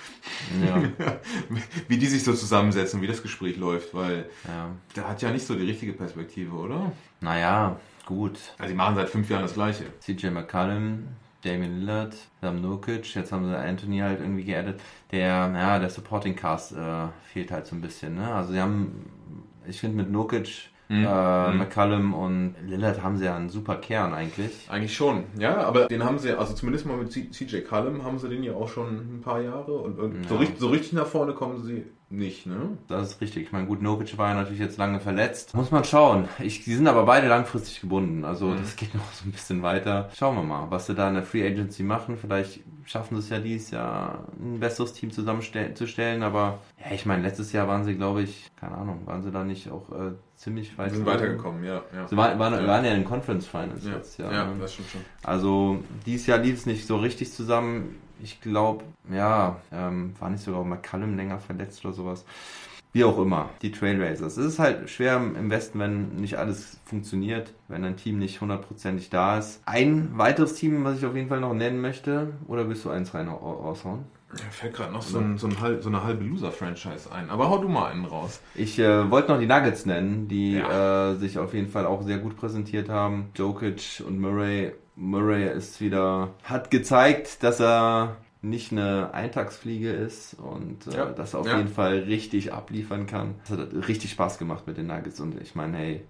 S2: Ja,
S4: wie die sich so zusammensetzen, wie das Gespräch läuft, weil
S2: ja.
S4: der hat ja nicht so die richtige Perspektive, oder?
S2: Naja, gut.
S4: Also die machen seit fünf Jahren das Gleiche.
S2: CJ McCallum, Damian Lillard, wir haben Nurkic, jetzt haben sie Anthony halt irgendwie geaddet. Der, ja, der Supporting Cast äh, fehlt halt so ein bisschen, ne? Also sie haben, ich finde mit Nurkic,
S4: Mhm.
S2: äh,
S4: Mhm.
S2: McCallum und Lillard haben sie ja einen super Kern eigentlich.
S4: Eigentlich schon, ja, aber den haben sie, also zumindest mal mit CJ Cullum haben sie den ja auch schon ein paar Jahre und so,
S2: Ja.
S4: richtig, so richtig nach vorne kommen sie nicht, ne?
S2: Das ist richtig. Ich meine, gut, Nurkic war ja natürlich jetzt lange verletzt. Muss man schauen. Ich, die sind aber beide langfristig gebunden. Also
S4: Mhm.
S2: das geht noch so ein bisschen weiter. Schauen wir mal, was sie da in der Free Agency machen. Vielleicht schaffen sie es ja dieses Jahr, ein besseres Team zusammenzustellen. Aber ja, ich meine, letztes Jahr waren sie, glaube ich, keine Ahnung, waren sie da nicht auch äh, ziemlich weit
S4: Wir sind weitergekommen, ja. ja.
S2: Sie waren, waren,
S4: Ja.
S2: waren ja in den Conference Finals
S4: ja,
S2: letztes Jahr.
S4: ja,
S2: ne?
S4: das stimmt schon.
S2: Also dieses Jahr lief es nicht so richtig zusammen. Ich glaube, ja, ähm, war nicht sogar McCallum länger verletzt oder sowas. Wie auch immer, die Trailblazers. Es ist halt schwer im Westen, wenn nicht alles funktioniert, wenn ein Team nicht hundertprozentig da ist. Ein weiteres Team, was ich auf jeden Fall noch nennen möchte, oder willst du eins rein raushauen?
S4: Ja, fällt gerade noch so, ein, so, ein halb, so, eine halbe Loser-Franchise ein. Aber hau du mal einen raus.
S2: Ich äh, wollte noch die Nuggets nennen, die ja. äh, sich auf jeden Fall auch sehr gut präsentiert haben. Jokic und Murray. Murray ist wieder, hat gezeigt, dass er nicht eine Eintagsfliege ist und äh, ja. dass er auf ja. jeden Fall richtig abliefern kann. Das hat richtig Spaß gemacht mit den Nuggets und ich meine, hey,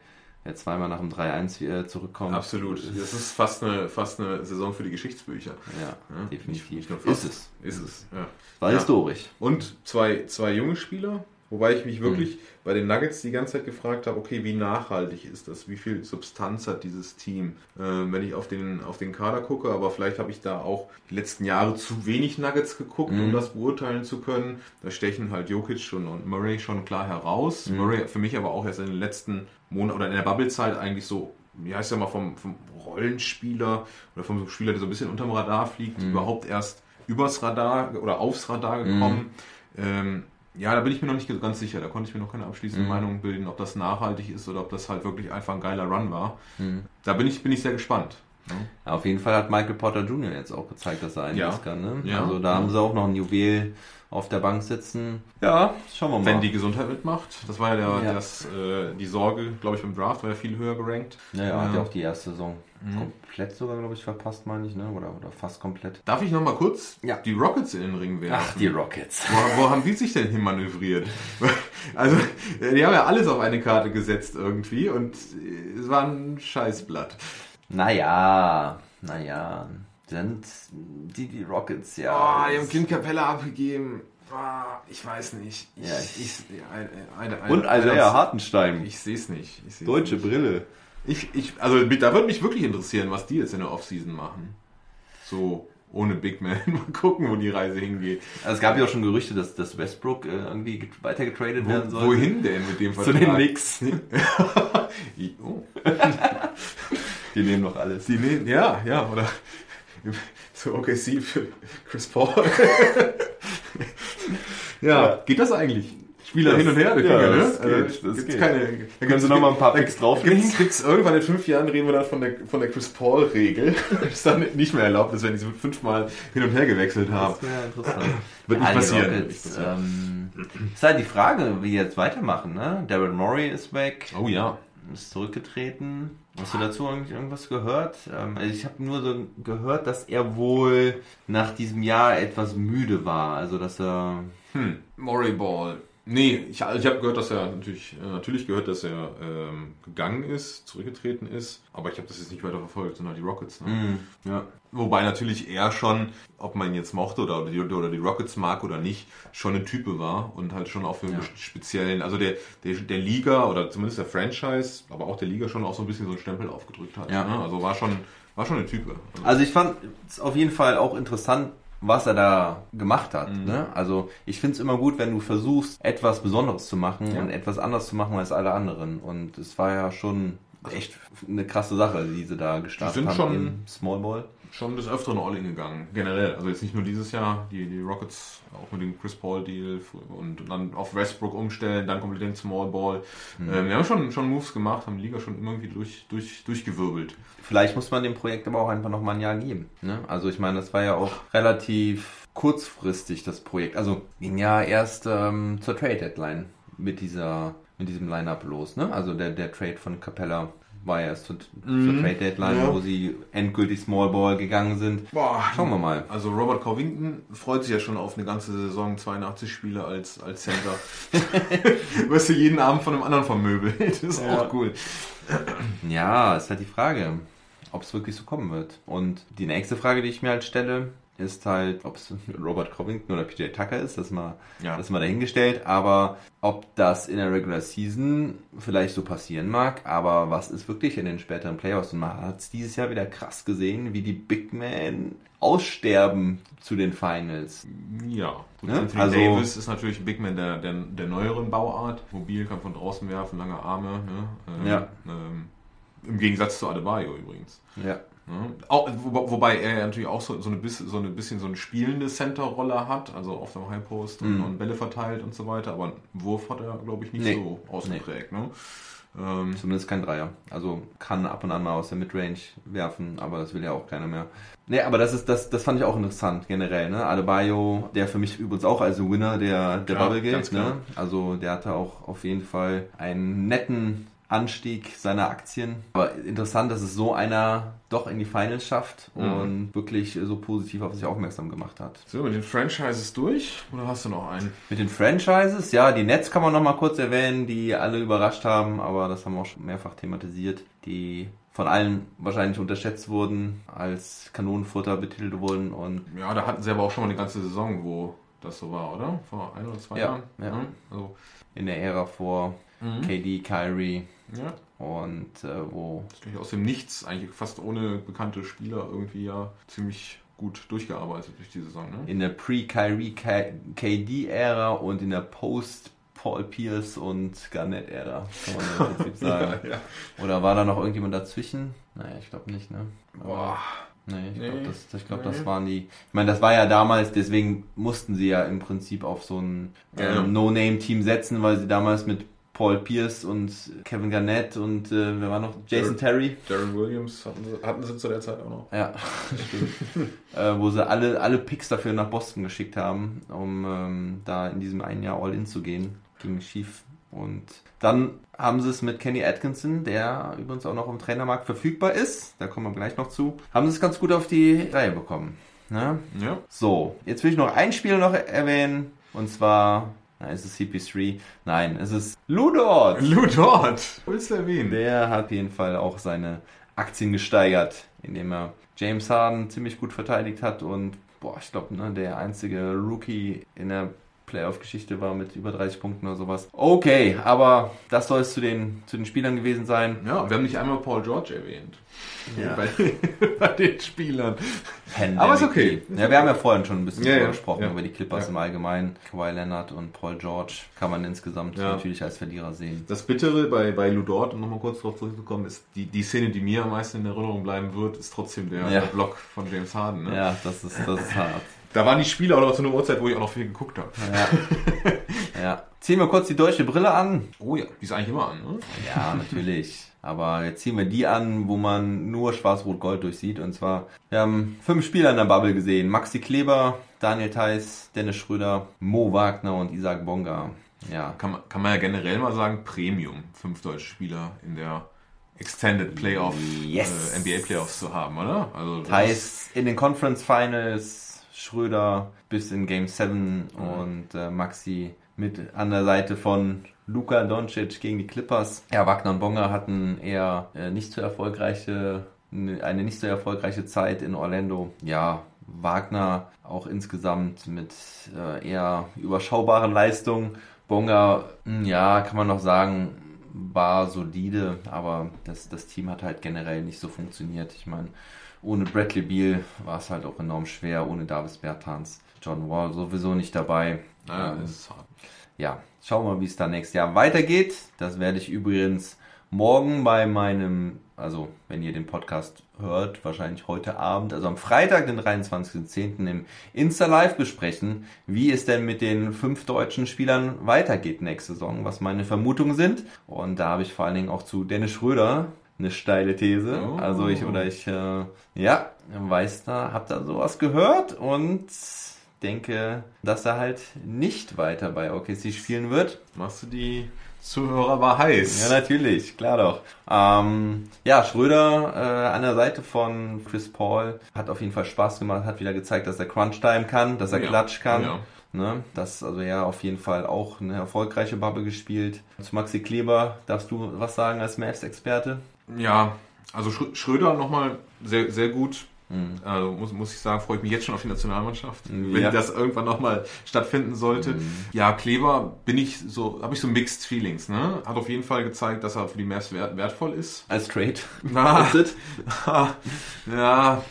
S2: wer zweimal nach dem 3-1 äh, zurückkommt.
S4: Absolut. Das ist fast eine, fast eine Saison für die Geschichtsbücher.
S2: Ja, ja definitiv.
S4: Nicht, nicht ist es. Ist es. Ja.
S2: War historisch.
S4: Und zwei, zwei junge Spieler, Wobei ich mich wirklich mhm. bei den Nuggets die ganze Zeit gefragt habe, okay, wie nachhaltig ist das? Wie viel Substanz hat dieses Team? Äh, wenn ich auf den, auf den Kader gucke, aber vielleicht habe ich da auch die letzten Jahre zu wenig Nuggets geguckt, mhm. um das beurteilen zu können. Da stechen halt Jokic und, und Murray schon klar heraus. Mhm. Murray für mich aber auch erst in den letzten Monaten oder in der Bubble-Zeit eigentlich so wie heißt ja mal, vom, vom Rollenspieler oder vom Spieler, der so ein bisschen unterm Radar fliegt, mhm. überhaupt erst übers Radar oder aufs Radar gekommen. Mhm. Ähm, ja, da bin ich mir noch nicht ganz sicher. Da konnte ich mir noch keine abschließende mhm. Meinung bilden, ob das nachhaltig ist oder ob das halt wirklich einfach ein geiler Run war. Mhm. Da bin ich, bin ich sehr gespannt.
S2: Ja. Auf jeden Fall hat Michael Porter Jr. jetzt auch gezeigt, dass er einiges
S4: ja.
S2: kann. Ne? Ja. Also da haben sie auch noch ein Juwel auf der Bank sitzen. Ja, schauen wir mal.
S4: Wenn die Gesundheit mitmacht. Das war ja, der, Das, äh, die Sorge, glaube ich, beim Draft war ja viel höher gerankt.
S2: Ja, ja, hat ja auch die erste Saison mhm. komplett sogar, glaube ich, verpasst, meine ich, ne? Oder, oder fast komplett.
S4: Darf ich noch mal kurz ja. die Rockets in den Ring werfen?
S2: Ach, die Rockets.
S4: Wo, wo haben die sich denn hinmanövriert? also, die haben ja alles auf eine Karte gesetzt irgendwie und es war ein Scheißblatt.
S2: Naja, naja sind die, die Rockets, ja.
S4: Oh, die haben Clint Capella abgegeben. Oh, ich weiß nicht. Ich,
S2: ja, ich,
S4: ich,
S2: eine, eine, Und Isaiah Hartenstein.
S4: Ich sehe es nicht.
S2: Deutsche
S4: nicht.
S2: Brille.
S4: Ich, ich, also da würde mich wirklich interessieren, was die jetzt in der Offseason machen. So ohne Big Man. Mal gucken, wo die Reise hingeht.
S2: Also es gab ja auch schon Gerüchte, dass, dass Westbrook äh, irgendwie weitergetradet werden soll.
S4: Wohin denn mit dem
S2: Vertrag? Zu den Knicks.
S4: oh.
S2: die nehmen doch alles.
S4: Die nehmen, ja, ja, oder so OKC für Chris Paul. ja, ja, geht das eigentlich? Spieler hin und her,
S2: ja,
S4: Finger,
S2: ne? Das also, geht, das
S4: gibt's keine.
S2: Da können Sie noch mal ein paar Picks drauf.
S4: Gibt's, gibt's irgendwann in fünf Jahren reden wir dann von der von der Chris Paul Regel, das ist dann nicht mehr erlaubt ist, wenn die fünfmal hin und her gewechselt haben. Das wäre interessant. Wird nicht passieren.
S2: Rockets, ähm, ist halt die Frage, wie jetzt weitermachen, ne? Darren Murray ist weg.
S4: Oh ja.
S2: Ist zurückgetreten. Hast du dazu eigentlich irgendwas gehört? Ähm, also ich habe nur so gehört, dass er wohl nach diesem Jahr etwas müde war. Also dass er.
S4: Hm. Murray Ball. Nee, ich, ich habe gehört, dass er natürlich, äh, natürlich gehört, dass er ähm, gegangen ist, zurückgetreten ist, aber ich habe das jetzt nicht weiter verfolgt, sondern die Rockets. Ne?
S2: Mm, ja.
S4: Wobei natürlich er schon, ob man ihn jetzt mochte oder die, oder die Rockets mag oder nicht, schon eine Type war und halt schon auch für ja. einen speziellen, also der, der, der Liga oder zumindest der Franchise, aber auch der Liga schon auch so ein bisschen so einen Stempel aufgedrückt hat.
S2: Ja.
S4: Ne? Also war schon, war schon eine Type.
S2: Also ich fand es auf jeden Fall auch interessant, was er da gemacht hat. Mhm. Ne? Also ich finde es immer gut, wenn du versuchst, etwas Besonderes zu machen ja. und etwas anders zu machen als alle anderen. Und es war ja schon echt eine krasse Sache, die sie da gestartet
S4: sind
S2: haben
S4: schon
S2: im Small Ball.
S4: Schon des Öfteren All-In gegangen, generell. Also jetzt nicht nur dieses Jahr, die, die Rockets auch mit dem Chris Paul Deal und dann auf Westbrook umstellen, dann komplett den Small Ball. Mhm. Ähm, wir haben schon, schon Moves gemacht, haben die Liga schon irgendwie durch, durch, durchgewirbelt.
S2: Vielleicht muss man dem Projekt aber auch einfach noch mal ein Jahr geben. Ne? Also ich meine, das war ja auch relativ kurzfristig, das Projekt. Also ging ja erst ähm, zur Trade Deadline mit dieser mit diesem Line-Up los. Ne? Also der, der Trade von Capella war ja erst zur, mhm. Trade Deadline, ja. wo sie endgültig Small Ball gegangen sind.
S4: Boah,
S2: Schauen wir mal.
S4: Also Robert Covington freut sich ja schon auf eine ganze Saison 82 Spiele als, als Center. wirst du jeden Abend von einem anderen vermöbelt. Das ist ja. auch cool.
S2: Ja, ist halt die Frage, ob es wirklich so kommen wird. Und die nächste Frage, die ich mir halt stelle, ist halt, ob es Robert Covington oder PJ Tucker ist, das mal, ja. das mal dahingestellt. Aber ob das in der Regular Season vielleicht so passieren mag, aber was ist wirklich in den späteren Playoffs? Und man hat es dieses Jahr wieder krass gesehen, wie die Big Men aussterben zu den Finals.
S4: Ja. Ne? Anthony also, Davis ist natürlich ein Big Man der, der, der neueren Bauart. Mobil kann von draußen werfen, lange Arme. Ne?
S2: Ähm, ja.
S4: Ähm, Im Gegensatz zu Adebayo übrigens.
S2: Ja.
S4: Ja. Auch, wo, wobei er natürlich auch so, so, eine, bisschen, so eine bisschen so eine spielende Center-Rolle hat, also auf dem High Post und,
S2: Mhm.
S4: und Bälle verteilt und so weiter, aber einen Wurf hat er, glaube ich, nicht
S2: Nee.
S4: so ausgeprägt. Ne? Ähm,
S2: Zumindest kein Dreier. Also kann ab und an mal aus der Midrange werfen, aber das will ja auch keiner mehr. Nee, aber das ist das, das fand ich auch interessant generell, ne? Adebayo, der für mich übrigens auch als Winner der, der
S4: Klar,
S2: Bubble gilt, ne? Also der hatte auch auf jeden Fall einen netten Anstieg seiner Aktien. Aber interessant, dass es so einer doch in die Finals schafft
S4: Mhm.
S2: und wirklich so positiv auf sich aufmerksam gemacht hat.
S4: so, mit den Franchises durch oder hast du noch einen?
S2: Mit den Franchises, ja, die Nets kann man noch mal kurz erwähnen, die alle überrascht haben, aber das haben wir auch schon mehrfach thematisiert, die von allen wahrscheinlich unterschätzt wurden, als Kanonenfutter betitelt wurden und
S4: Ja, da hatten sie aber auch schon mal eine ganze Saison, wo das so war, oder? Vor ein oder zwei
S2: Ja,
S4: Jahren?
S2: ja.
S4: Ne? Also,
S2: in der Ära vor
S4: Mhm.
S2: KD, Kyrie
S4: ja,
S2: und äh, wo
S4: ist durch aus dem Nichts, eigentlich fast ohne bekannte Spieler irgendwie ja ziemlich gut durchgearbeitet durch die Saison. Ne?
S2: in der Pre-Kyrie KD-Ära und in der Post-Paul Pierce und Garnett-Ära, kann man im Prinzip sagen.
S4: ja.
S2: Oder war da noch irgendjemand dazwischen? Naja, ich glaube nicht, ne? Aber-
S4: Boah.
S2: Nee, ich
S4: Nee.
S2: glaube, das, ich glaub,
S4: Nee.
S2: das waren die. Ich meine, das war ja damals, deswegen mussten sie ja im Prinzip auf so ein
S4: Ja,
S2: ähm,
S4: ja.
S2: No-Name-Team setzen, weil sie damals mit Paul Pierce und Kevin Garnett und äh, wer war noch? Jason
S4: Jared-
S2: Terry.
S4: Darren Williams hatten sie, hatten sie zu der Zeit auch noch.
S2: Ja, stimmt. äh, wo sie alle, alle Picks dafür nach Boston geschickt haben, um ähm, da in diesem einen Jahr All-In zu gehen. Ging schief. Und dann haben sie es mit Kenny Atkinson, der übrigens auch noch im Trainermarkt verfügbar ist. Da kommen wir gleich noch zu. Haben sie es ganz gut auf die Reihe bekommen. Ne?
S4: Ja.
S2: So, jetzt will ich noch ein Spiel noch erwähnen. Und zwar, ist es CP3? Nein, es ist Ludort.
S4: Lou Dort, willst du erwähnen?
S2: Der hat auf jeden Fall auch seine Aktien gesteigert, indem er James Harden ziemlich gut verteidigt hat und boah, ich glaube, ne, der einzige Rookie in der Playoff-Geschichte war mit über 30 Punkten oder sowas. Okay, aber das soll es zu den, zu den Spielern gewesen sein.
S4: Ja, wir haben nicht einmal Paul George erwähnt.
S2: Ja.
S4: Bei, bei den Spielern.
S2: Pandemic.
S4: Aber ist okay.
S2: Ja, wir haben ja vorhin schon ein bisschen
S4: Ja,
S2: gesprochen,
S4: ja.
S2: über die Clippers im Allgemeinen. Kawhi Leonard und Paul George kann man insgesamt natürlich als Verlierer sehen.
S4: Das Bittere bei, bei Lou Dort, um nochmal kurz darauf zurückzukommen, ist die, die Szene, die mir am meisten in Erinnerung bleiben wird, ist trotzdem der, der Block von James Harden. Ne?
S2: Ja, das ist, das ist hart.
S4: Da waren die Spiele auch noch zu einer Uhrzeit, wo ich auch noch viel geguckt habe.
S2: Ja. ja. Ziehen wir kurz die deutsche Brille an.
S4: Oh ja, die ist eigentlich immer an. Ne?
S2: Ja, natürlich. Aber jetzt ziehen wir die an, wo man nur Schwarz-Rot-Gold durchsieht. Und zwar, wir haben fünf Spieler in der Bubble gesehen. Maxi Kleber, Daniel Theiss, Dennis Schröder, Mo Wagner und Isaac Bonga. Ja,
S4: Kann, man, kann man ja generell mal sagen, Premium, fünf deutsche Spieler in der Extended Playoff,
S2: Yes.
S4: äh, NBA Playoffs zu haben, oder? Also
S2: Theiss in den Conference Finals, Schröder bis in Game 7 und äh, Maxi mit an der Seite von Luka Doncic gegen die Clippers. Ja, Wagner und Bonga hatten eher äh, nicht so erfolgreiche, eine nicht so erfolgreiche Zeit in Orlando. Ja, Wagner auch insgesamt mit äh, eher überschaubaren Leistungen. Bonga, mh, ja, kann man noch sagen, war solide, aber das, das Team hat halt generell nicht so funktioniert. Ich meine, ohne Bradley Beal war es halt auch enorm schwer, ohne Davis Bertans. John Wall sowieso nicht dabei.
S4: Naja,
S2: Ähm,
S4: ist hart.
S2: ja, schauen wir mal, wie es da nächstes Jahr weitergeht. Das werde ich übrigens morgen bei meinem, also wenn ihr den Podcast hört, wahrscheinlich heute Abend, also am Freitag, den 23.10. im Insta Live besprechen, wie es denn mit den fünf deutschen Spielern weitergeht nächste Saison, was meine Vermutungen sind. Und da habe ich vor allen Dingen auch zu Dennis Schröder eine steile These.
S4: Oh.
S2: Also ich oder ich, äh, ja, weiß da, hab da sowas gehört und denke, dass er halt nicht weiter bei OKC spielen wird.
S4: Machst du die Zuhörer war heiß?
S2: Ja, natürlich, klar doch. Ähm, ja, Schröder äh, an der Seite von Chris Paul hat auf jeden Fall Spaß gemacht, hat wieder gezeigt, dass er Crunch-Time kann, dass er
S4: Ja,
S2: Klatsch kann.
S4: ja.
S2: Ne? Das also ja auf jeden Fall auch eine erfolgreiche Bubble gespielt. Zu Maxi Kleber darfst du was sagen als Mavs-Experte?
S4: Ja, also Schrö- Schröder nochmal sehr, sehr gut.
S2: Mhm.
S4: Also muss, muss ich sagen, freue ich mich jetzt schon auf die Nationalmannschaft,
S2: Ja.
S4: wenn das irgendwann nochmal stattfinden sollte.
S2: Mhm.
S4: Ja, Kleber bin ich so, habe ich so Mixed Feelings, ne? Hat auf jeden Fall gezeigt, dass er für die Mavs wert, wertvoll ist.
S2: Als Trade.
S4: Na, ja,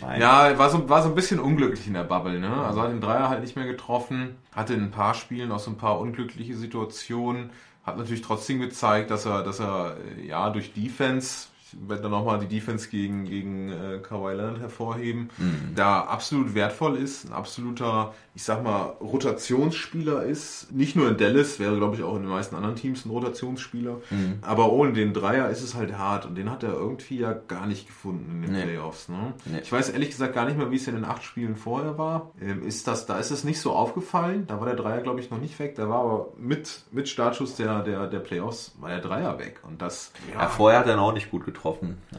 S2: Nein.
S4: ja, war so, war so ein bisschen unglücklich in der Bubble, ne? Also hat den Dreier halt nicht mehr getroffen, hatte in ein paar Spielen auch so ein paar unglückliche Situationen, hat natürlich trotzdem gezeigt, dass er, dass er, äh, ja, durch Defense, werde dann nochmal die Defense gegen, gegen äh, Kawhi Leonard hervorheben, da absolut wertvoll ist, ein absoluter, ich sag mal, Rotationsspieler ist. Nicht nur in Dallas, wäre glaube ich auch in den meisten anderen Teams ein Rotationsspieler. Aber ohne den Dreier ist es halt hart und den hat er irgendwie ja gar nicht gefunden in den
S2: Nee.
S4: Playoffs. Ne?
S2: Nee.
S4: Ich weiß ehrlich gesagt gar nicht mehr, wie es in den acht Spielen vorher war. Ähm, ist das, da ist es nicht so aufgefallen. Da war der Dreier, glaube ich, noch nicht weg. Da war aber mit, mit Startschuss der, der, der Playoffs war der Dreier weg. Und das,
S2: Ja, vorher hat er auch nicht gut getroffen.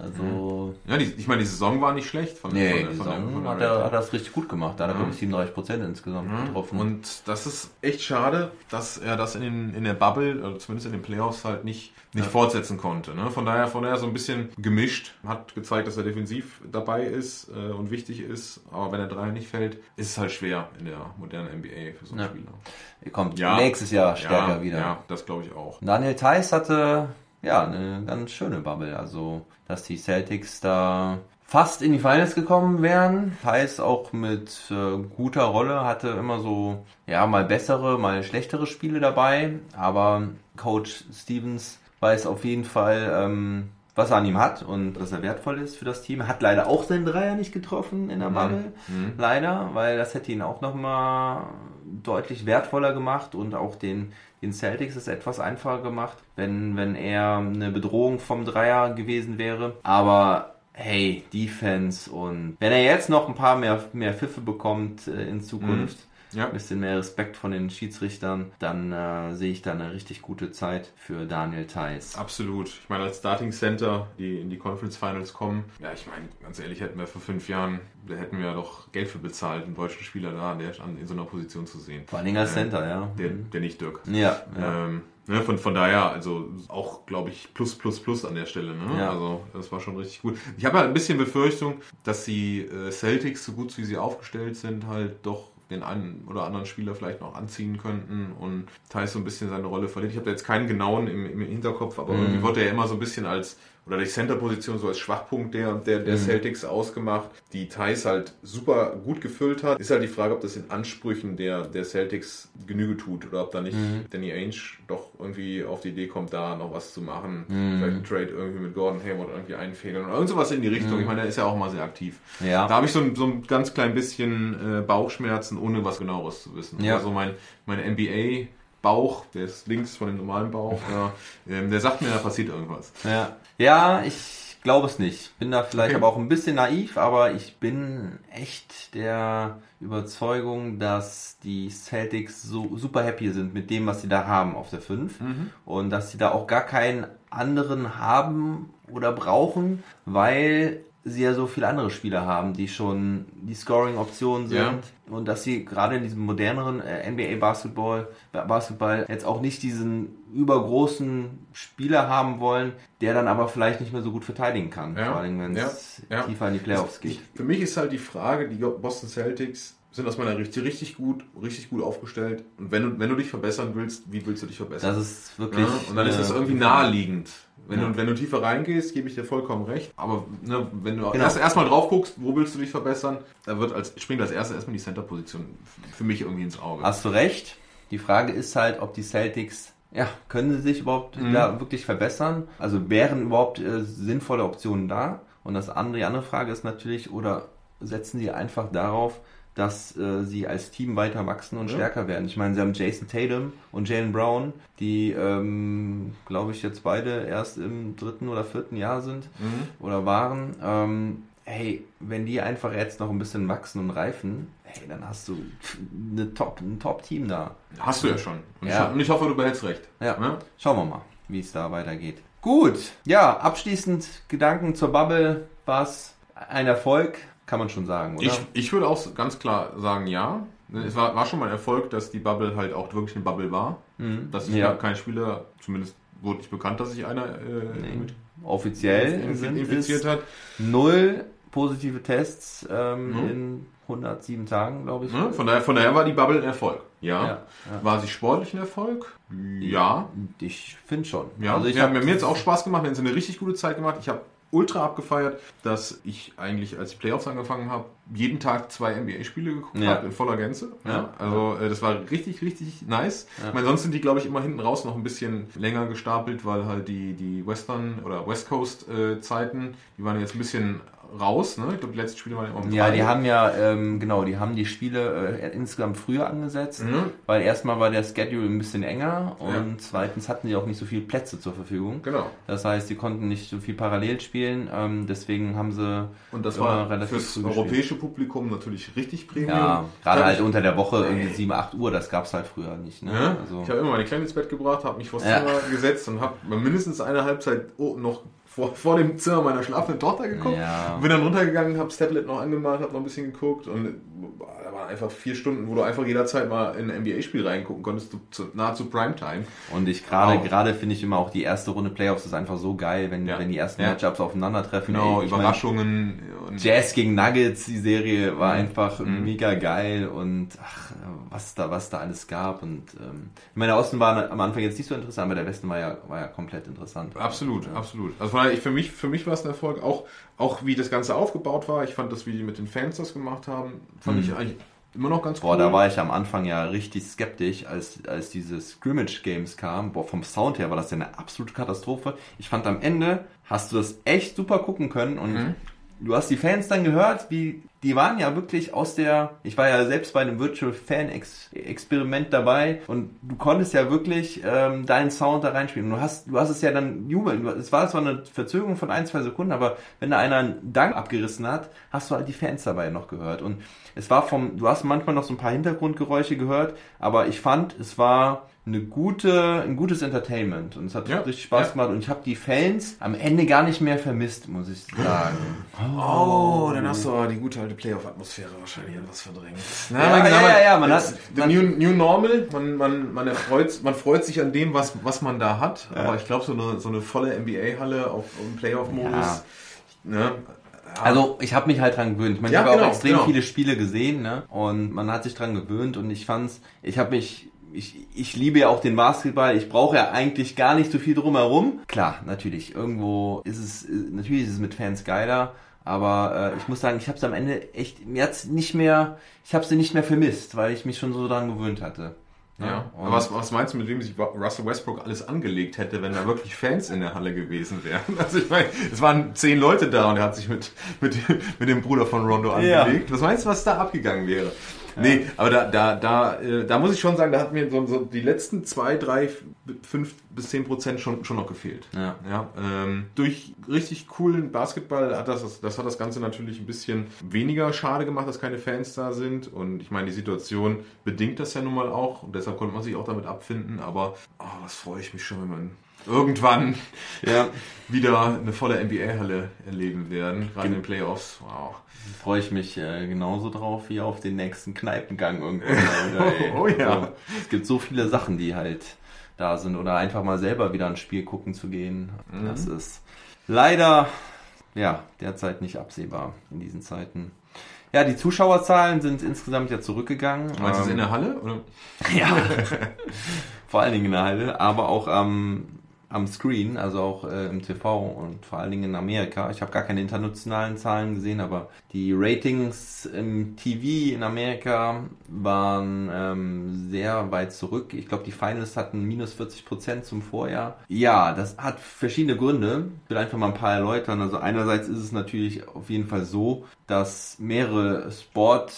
S2: Also,
S4: ja, die, ich meine, die Saison war nicht schlecht von,
S2: nee,
S4: von,
S2: die
S4: von,
S2: Saison
S4: der
S2: hat er, hat er das richtig gut gemacht. Da hat er, glaube ich, 37 Prozent insgesamt getroffen.
S4: Und das ist echt schade, dass er das in, den, in der Bubble, oder zumindest in den Playoffs, halt nicht, nicht fortsetzen konnte. Ne? Von daher, von daher so ein bisschen gemischt. Hat gezeigt, dass er defensiv dabei ist äh, und wichtig ist. Aber wenn der Dreier nicht fällt, ist es halt schwer in der modernen NBA für so einen
S2: Ja.
S4: Spieler.
S2: er kommt nächstes Jahr stärker
S4: ja,
S2: wieder.
S4: Ja, das glaube ich auch.
S2: Daniel Theiss hatte ja eine ganz schöne Bubble. Also, dass die Celtics da fast in die Finals gekommen wären. Theiss auch mit äh, guter Rolle hatte immer so, ja, mal bessere, mal schlechtere Spiele dabei. Aber Coach Stevens weiß auf jeden Fall, ähm, was er an ihm hat und dass er wertvoll ist für das Team. Hat leider auch seinen Dreier nicht getroffen in der Bubble. Leider, weil das hätte ihn auch nochmal deutlich wertvoller gemacht und auch den, den Celtics es etwas einfacher gemacht, wenn, wenn er eine Bedrohung vom Dreier gewesen wäre. Aber hey, Defense und wenn er jetzt noch ein paar mehr, mehr Pfiffe bekommt äh, in Zukunft,
S4: Ja.
S2: ein bisschen mehr Respekt von den Schiedsrichtern, dann äh, sehe ich da eine richtig gute Zeit für Daniel Theiss.
S4: Absolut. Ich meine, als Starting Center, die in die Conference Finals kommen, ja, ich meine, ganz ehrlich, hätten wir vor fünf Jahren, da hätten wir ja doch Geld für bezahlt, einen deutschen Spieler da der in so einer Position zu sehen.
S2: Vor allen Dingen als
S4: Äh,
S2: Center, ja.
S4: Der, der nicht Dirk.
S2: Ja, ja.
S4: Ähm, ne, von, von daher, also auch, glaube ich, plus, plus, plus an der Stelle. Ne?
S2: Ja.
S4: Also das war schon richtig gut. Ich habe halt ein bisschen Befürchtung, dass die äh, Celtics, so gut wie sie aufgestellt sind, halt doch den einen oder anderen Spieler vielleicht noch anziehen könnten und Thais so ein bisschen seine Rolle verliert. Ich habe da jetzt keinen genauen im, im Hinterkopf, aber irgendwie wurde er immer so ein bisschen als, oder die Center-Position so als Schwachpunkt der, der, der Celtics ausgemacht, die Thais halt super gut gefüllt hat. Ist halt die Frage, ob das den Ansprüchen der, der Celtics Genüge tut oder ob da nicht Danny Ainge doch irgendwie auf die Idee kommt, da noch was zu machen. Vielleicht einen Trade irgendwie mit Gordon Hayward irgendwie einfädeln oder irgend sowas in die Richtung. Ich meine, er ist ja auch mal sehr aktiv.
S2: Ja.
S4: Da habe ich so ein, so ein ganz klein bisschen äh, Bauchschmerzen, ohne was genaueres zu wissen.
S2: Ja.
S4: Also mein, mein NBA Bauch, der ist links von dem normalen Bauch, ja, ähm, der sagt mir, da passiert irgendwas.
S2: Ja, ja ich glaube es nicht. Bin da vielleicht
S4: Okay.
S2: aber auch ein bisschen naiv, aber ich bin echt der Überzeugung, dass die Celtics so super happy sind mit dem, was sie da haben auf der 5 und dass sie da auch gar keinen anderen haben oder brauchen, weil sie ja so viele andere Spieler haben, die schon die Scoring-Optionen sind
S4: Ja.
S2: und dass sie gerade in diesem moderneren äh, NBA Basketball, jetzt auch nicht diesen übergroßen Spieler haben wollen, der dann aber vielleicht nicht mehr so gut verteidigen kann,
S4: Ja,
S2: vor allem wenn es
S4: ja,
S2: tiefer in die Playoffs geht.
S4: Für mich ist halt die Frage, die Boston Celtics sind aus meiner Sicht richtig gut, richtig gut aufgestellt. Und wenn du, wenn du dich verbessern willst, wie willst du dich verbessern?
S2: Das ist wirklich.
S4: Ja, und dann ist es
S2: äh,
S4: irgendwie naheliegend. Wenn,
S2: Ja.
S4: du, wenn du tiefer reingehst, gebe ich dir vollkommen recht. Aber ne, wenn du
S2: Genau.
S4: erst erstmal drauf guckst, wo willst du dich verbessern, da wird als, springt als erstes erstmal die Center-Position für mich irgendwie ins Auge.
S2: Hast du recht. Die Frage ist halt, ob die Celtics, ja, können sie sich überhaupt
S4: Mhm.
S2: da wirklich verbessern? Also wären überhaupt äh, sinnvolle Optionen da? Und das andere, die andere Frage ist natürlich, oder setzen sie einfach darauf, dass äh, sie als Team weiter wachsen und
S4: Ja.
S2: stärker werden? Ich meine, sie haben Jason Tatum und Jalen Brown, die, ähm, glaube ich, jetzt beide erst im dritten oder vierten Jahr sind
S4: Mhm.
S2: oder waren. Ähm, hey, wenn die einfach jetzt noch ein bisschen wachsen und reifen, hey, dann hast du eine Top, ein Top-Team da.
S4: Hast du ja schon. Und,
S2: Ja.
S4: Ich, und ich hoffe, du behältst recht.
S2: Ja.
S4: Ne?
S2: Schauen wir mal, wie es da weitergeht. Gut, ja, abschließend Gedanken zur Bubble. War es ein Erfolg? Kann man schon sagen, oder?
S4: Ich, ich würde auch ganz klar sagen, ja. Es war, war schon mal ein Erfolg, dass die Bubble halt auch wirklich eine Bubble war. Dass sich
S2: Ja.
S4: ja. kein Spieler, zumindest wurde nicht bekannt, dass sich einer äh, mit
S2: Offiziell
S4: infiziert hat.
S2: null positive Tests ähm,
S4: Mhm.
S2: in 107 Tagen, glaube ich.
S4: Ne? Von, daher, von daher war die Bubble ein Erfolg. Ja.
S2: Ja, ja.
S4: War sie sportlich ein Erfolg? Ja.
S2: Ich finde schon.
S4: ja.
S2: Also ich
S4: ja,
S2: habe
S4: mir hat jetzt auch Spaß gemacht. Wir haben eine richtig gute Zeit gemacht. Ich habe ultra abgefeiert, dass ich eigentlich, als die Playoffs angefangen habe, jeden Tag zwei NBA-Spiele geguckt
S2: Ja.
S4: habe in voller Gänze. Ja. Also äh, das war richtig, richtig nice.
S2: Ja.
S4: Ich meine, sonst sind die, glaube ich, immer hinten raus noch ein bisschen länger gestapelt, weil halt die, die Western oder West Coast äh, die waren jetzt ein bisschen raus. Ne? Ich glaube, die letzten Spiele waren immer um
S2: Ja, die haben ja, ähm, genau, die haben die Spiele äh, insgesamt früher angesetzt,
S4: Mhm.
S2: weil erstmal war der Schedule ein bisschen enger und
S4: Ja.
S2: zweitens hatten die auch nicht so viele Plätze zur Verfügung.
S4: Genau.
S2: Das heißt, die konnten nicht so viel parallel spielen, ähm, deswegen haben sie
S4: Und das war
S2: relativ
S4: fürs
S2: früh
S4: europäische Publikum natürlich richtig Premium.
S2: Ja, gerade halt unter der Woche irgendwie 7, 8 Uhr, das gab's halt früher nicht. Ne?
S4: Ja,
S2: Also,
S4: ich habe immer meine Kleine ins Bett gebracht, habe mich vors
S2: Ja.
S4: Zimmer gesetzt und habe mindestens eine Halbzeit oh, noch vor, vor dem Zimmer meiner schlafenden Tochter geguckt.
S2: Ja.
S4: Bin dann runtergegangen, habe das Tablet noch angemacht, habe noch ein bisschen geguckt und waren einfach vier Stunden, wo du einfach jederzeit mal in ein NBA-Spiel reingucken konntest, zu, zu, nahezu Primetime.
S2: Und ich gerade,
S4: Wow.
S2: gerade finde ich immer auch die erste Runde Playoffs ist einfach so geil, wenn,
S4: Ja.
S2: wenn die ersten
S4: Ja.
S2: Matchups aufeinandertreffen.
S4: Genau,
S2: Ey, mein,
S4: Überraschungen. und
S2: Jazz gegen Nuggets, die Serie war
S4: Mhm.
S2: einfach
S4: Mhm.
S2: mega geil und ach, was da, was da alles gab. Und ähm, ich meine, der Osten war am Anfang jetzt nicht so interessant, aber der Westen war ja, war ja komplett interessant.
S4: Absolut, absolut. Also ich, für mich, für mich war es ein Erfolg. Auch, auch wie das Ganze aufgebaut war. Ich fand das, wie die mit den Fans das gemacht haben, fand
S2: Mhm.
S4: ich eigentlich immer noch ganz
S2: Boah,
S4: cool.
S2: da war ich am Anfang ja richtig skeptisch, als, als diese Scrimmage-Games kamen. Boah, vom Sound her war das ja eine absolute Katastrophe. Ich fand am Ende hast du das echt super gucken können und
S4: Mhm.
S2: du hast die Fans dann gehört, wie die waren ja wirklich aus der, ich war ja selbst bei einem Virtual Fan Experiment dabei und du konntest ja wirklich ähm, deinen Sound da reinspielen. Du hast, du hast es ja dann jubeln. Es war zwar eine Verzögerung von ein, zwei Sekunden, aber wenn da einer einen Dank abgerissen hat, hast du halt die Fans dabei noch gehört. Und es war vom, du hast manchmal noch so ein paar Hintergrundgeräusche gehört, aber ich fand, es war eine gute, ein gutes Entertainment und es hat
S4: Ja,
S2: richtig Spaß
S4: ja.
S2: gemacht und ich habe die Fans am Ende gar nicht mehr vermisst, muss ich sagen.
S4: Oh, dann hast du aber die gute alte Playoff-Atmosphäre wahrscheinlich etwas verdrängt.
S2: Ja, ja, ja, ja, man hat-
S4: the new, new Normal, man, man, man, erfreut, man freut sich an dem, was, was man da hat. Aber ich glaube, so eine, so eine volle NBA-Halle auf im Playoff-Modus. Ne? Ja.
S2: Also ich habe mich halt dran gewöhnt. Ich meine,
S4: Ja,
S2: ich habe
S4: genau,
S2: auch extrem
S4: genau.
S2: viele Spiele gesehen, ne? Und man hat sich dran gewöhnt und ich fand's, ich habe mich ich, ich liebe ja auch den Basketball. Ich brauche ja eigentlich gar nicht so viel drumherum. Klar, natürlich. Irgendwo ist es, natürlich ist es mit Fans geiler. Aber äh, ich muss sagen, ich habe es am Ende echt, mir hat's nicht mehr, ich habe sie nicht mehr vermisst, weil ich mich schon so dran gewöhnt hatte.
S4: Ja. Aber was, was meinst du, mit wem sich Russell Westbrook alles angelegt hätte, wenn da wirklich Fans in der Halle gewesen wären? Also ich meine, es waren zehn Leute da und er hat sich mit, mit, mit dem Bruder von Rondo
S2: Ja.
S4: angelegt. Was meinst du, was da abgegangen wäre? Nee, aber da, da, da, äh, da muss ich schon sagen, da hat mir so, so die letzten zwei, drei, fünf bis zehn Prozent schon, schon noch gefehlt.
S2: Ja.
S4: Ja, ähm, durch richtig coolen Basketball hat das, das hat das Ganze natürlich ein bisschen weniger schade gemacht, dass keine Fans da sind. Und ich meine, die Situation bedingt das ja nun mal auch. Und deshalb konnte man sich auch damit abfinden. Aber oh, was freue ich mich schon, wenn man irgendwann
S2: Ja,
S4: wieder eine volle NBA-Halle erleben werden. Gerade in den Playoffs. Wow.
S2: freue ich mich äh, genauso drauf wie auf den nächsten Kneipengang irgendwann. Ey.
S4: Oh ja.
S2: So, es gibt so viele Sachen, die halt da sind oder einfach mal selber wieder ein Spiel gucken zu gehen.
S4: Mhm.
S2: Das ist leider ja derzeit nicht absehbar in diesen Zeiten. Ja, die Zuschauerzahlen sind insgesamt ja zurückgegangen.
S4: Meinst du es
S2: Ähm,
S4: in der Halle? Oder?
S2: ja. vor allen Dingen in der Halle, aber auch am, am Screen, also auch äh, im TV und vor allen Dingen in Amerika. Ich habe gar keine internationalen Zahlen gesehen, aber die Ratings im TV in Amerika waren ähm, sehr weit zurück. Ich glaube, die Finals hatten minus 40 Prozent zum Vorjahr. Ja, das hat verschiedene Gründe. Ich will einfach mal ein paar erläutern. Also einerseits ist es natürlich auf jeden Fall so, dass mehrere Sport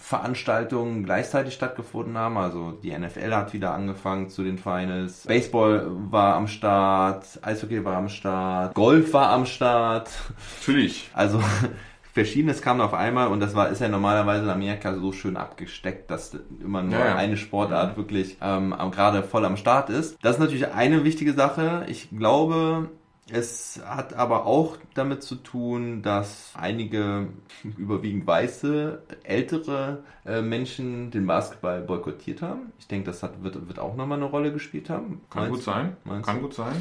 S2: Veranstaltungen gleichzeitig stattgefunden haben. Also die NFL hat wieder angefangen zu den Finals. Baseball war am Start, Eishockey war am Start, Golf war am Start.
S4: Natürlich.
S2: Also verschiedenes kam auf einmal und das war ist ja normalerweise in Amerika so schön abgesteckt, dass immer nur
S4: Ja,
S2: eine Sportart wirklich ähm, gerade voll am Start ist. Das ist natürlich eine wichtige Sache. Ich glaube, es hat aber auch damit zu tun, dass einige überwiegend weiße, ältere äh, Menschen den Basketball boykottiert haben. Ich denke, das hat, wird, wird auch nochmal eine Rolle gespielt haben.
S4: Kann
S2: Meinst
S4: gut sein.
S2: meinst
S4: Kann
S2: du?
S4: gut sein.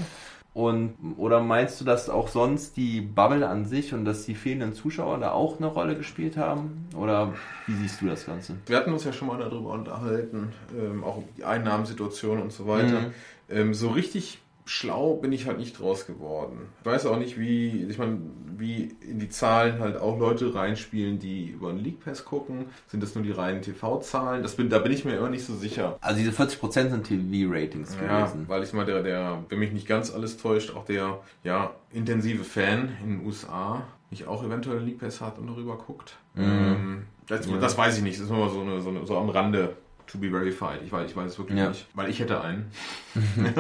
S2: Und oder meinst du, dass auch sonst die Bubble an sich und dass die fehlenden Zuschauer da auch eine Rolle gespielt haben? Oder wie siehst du das Ganze?
S4: Wir hatten uns ja schon mal darüber unterhalten, ähm, auch um die Einnahmensituation und so weiter.
S2: Mhm.
S4: Ähm, so richtig schlau bin ich halt nicht draus geworden. Ich weiß auch nicht, wie, ich meine, wie in die Zahlen halt auch Leute reinspielen, die über einen League Pass gucken. Sind das nur die reinen TV-Zahlen? Das bin, da bin ich mir immer nicht so sicher.
S2: Also diese 40% sind TV-Ratings
S4: Ja,
S2: gewesen.
S4: weil ich mal der, der, wenn mich nicht ganz alles täuscht, auch der ja, intensive Fan in den USA nicht auch eventuell einen League Pass hat und darüber guckt. Ähm, das, das weiß ich nicht. Das ist nur mal so, eine, so, eine, so am Rande to be verified. Ich weiß, ich weiß es wirklich
S2: Ja.
S4: nicht, weil ich hätte einen.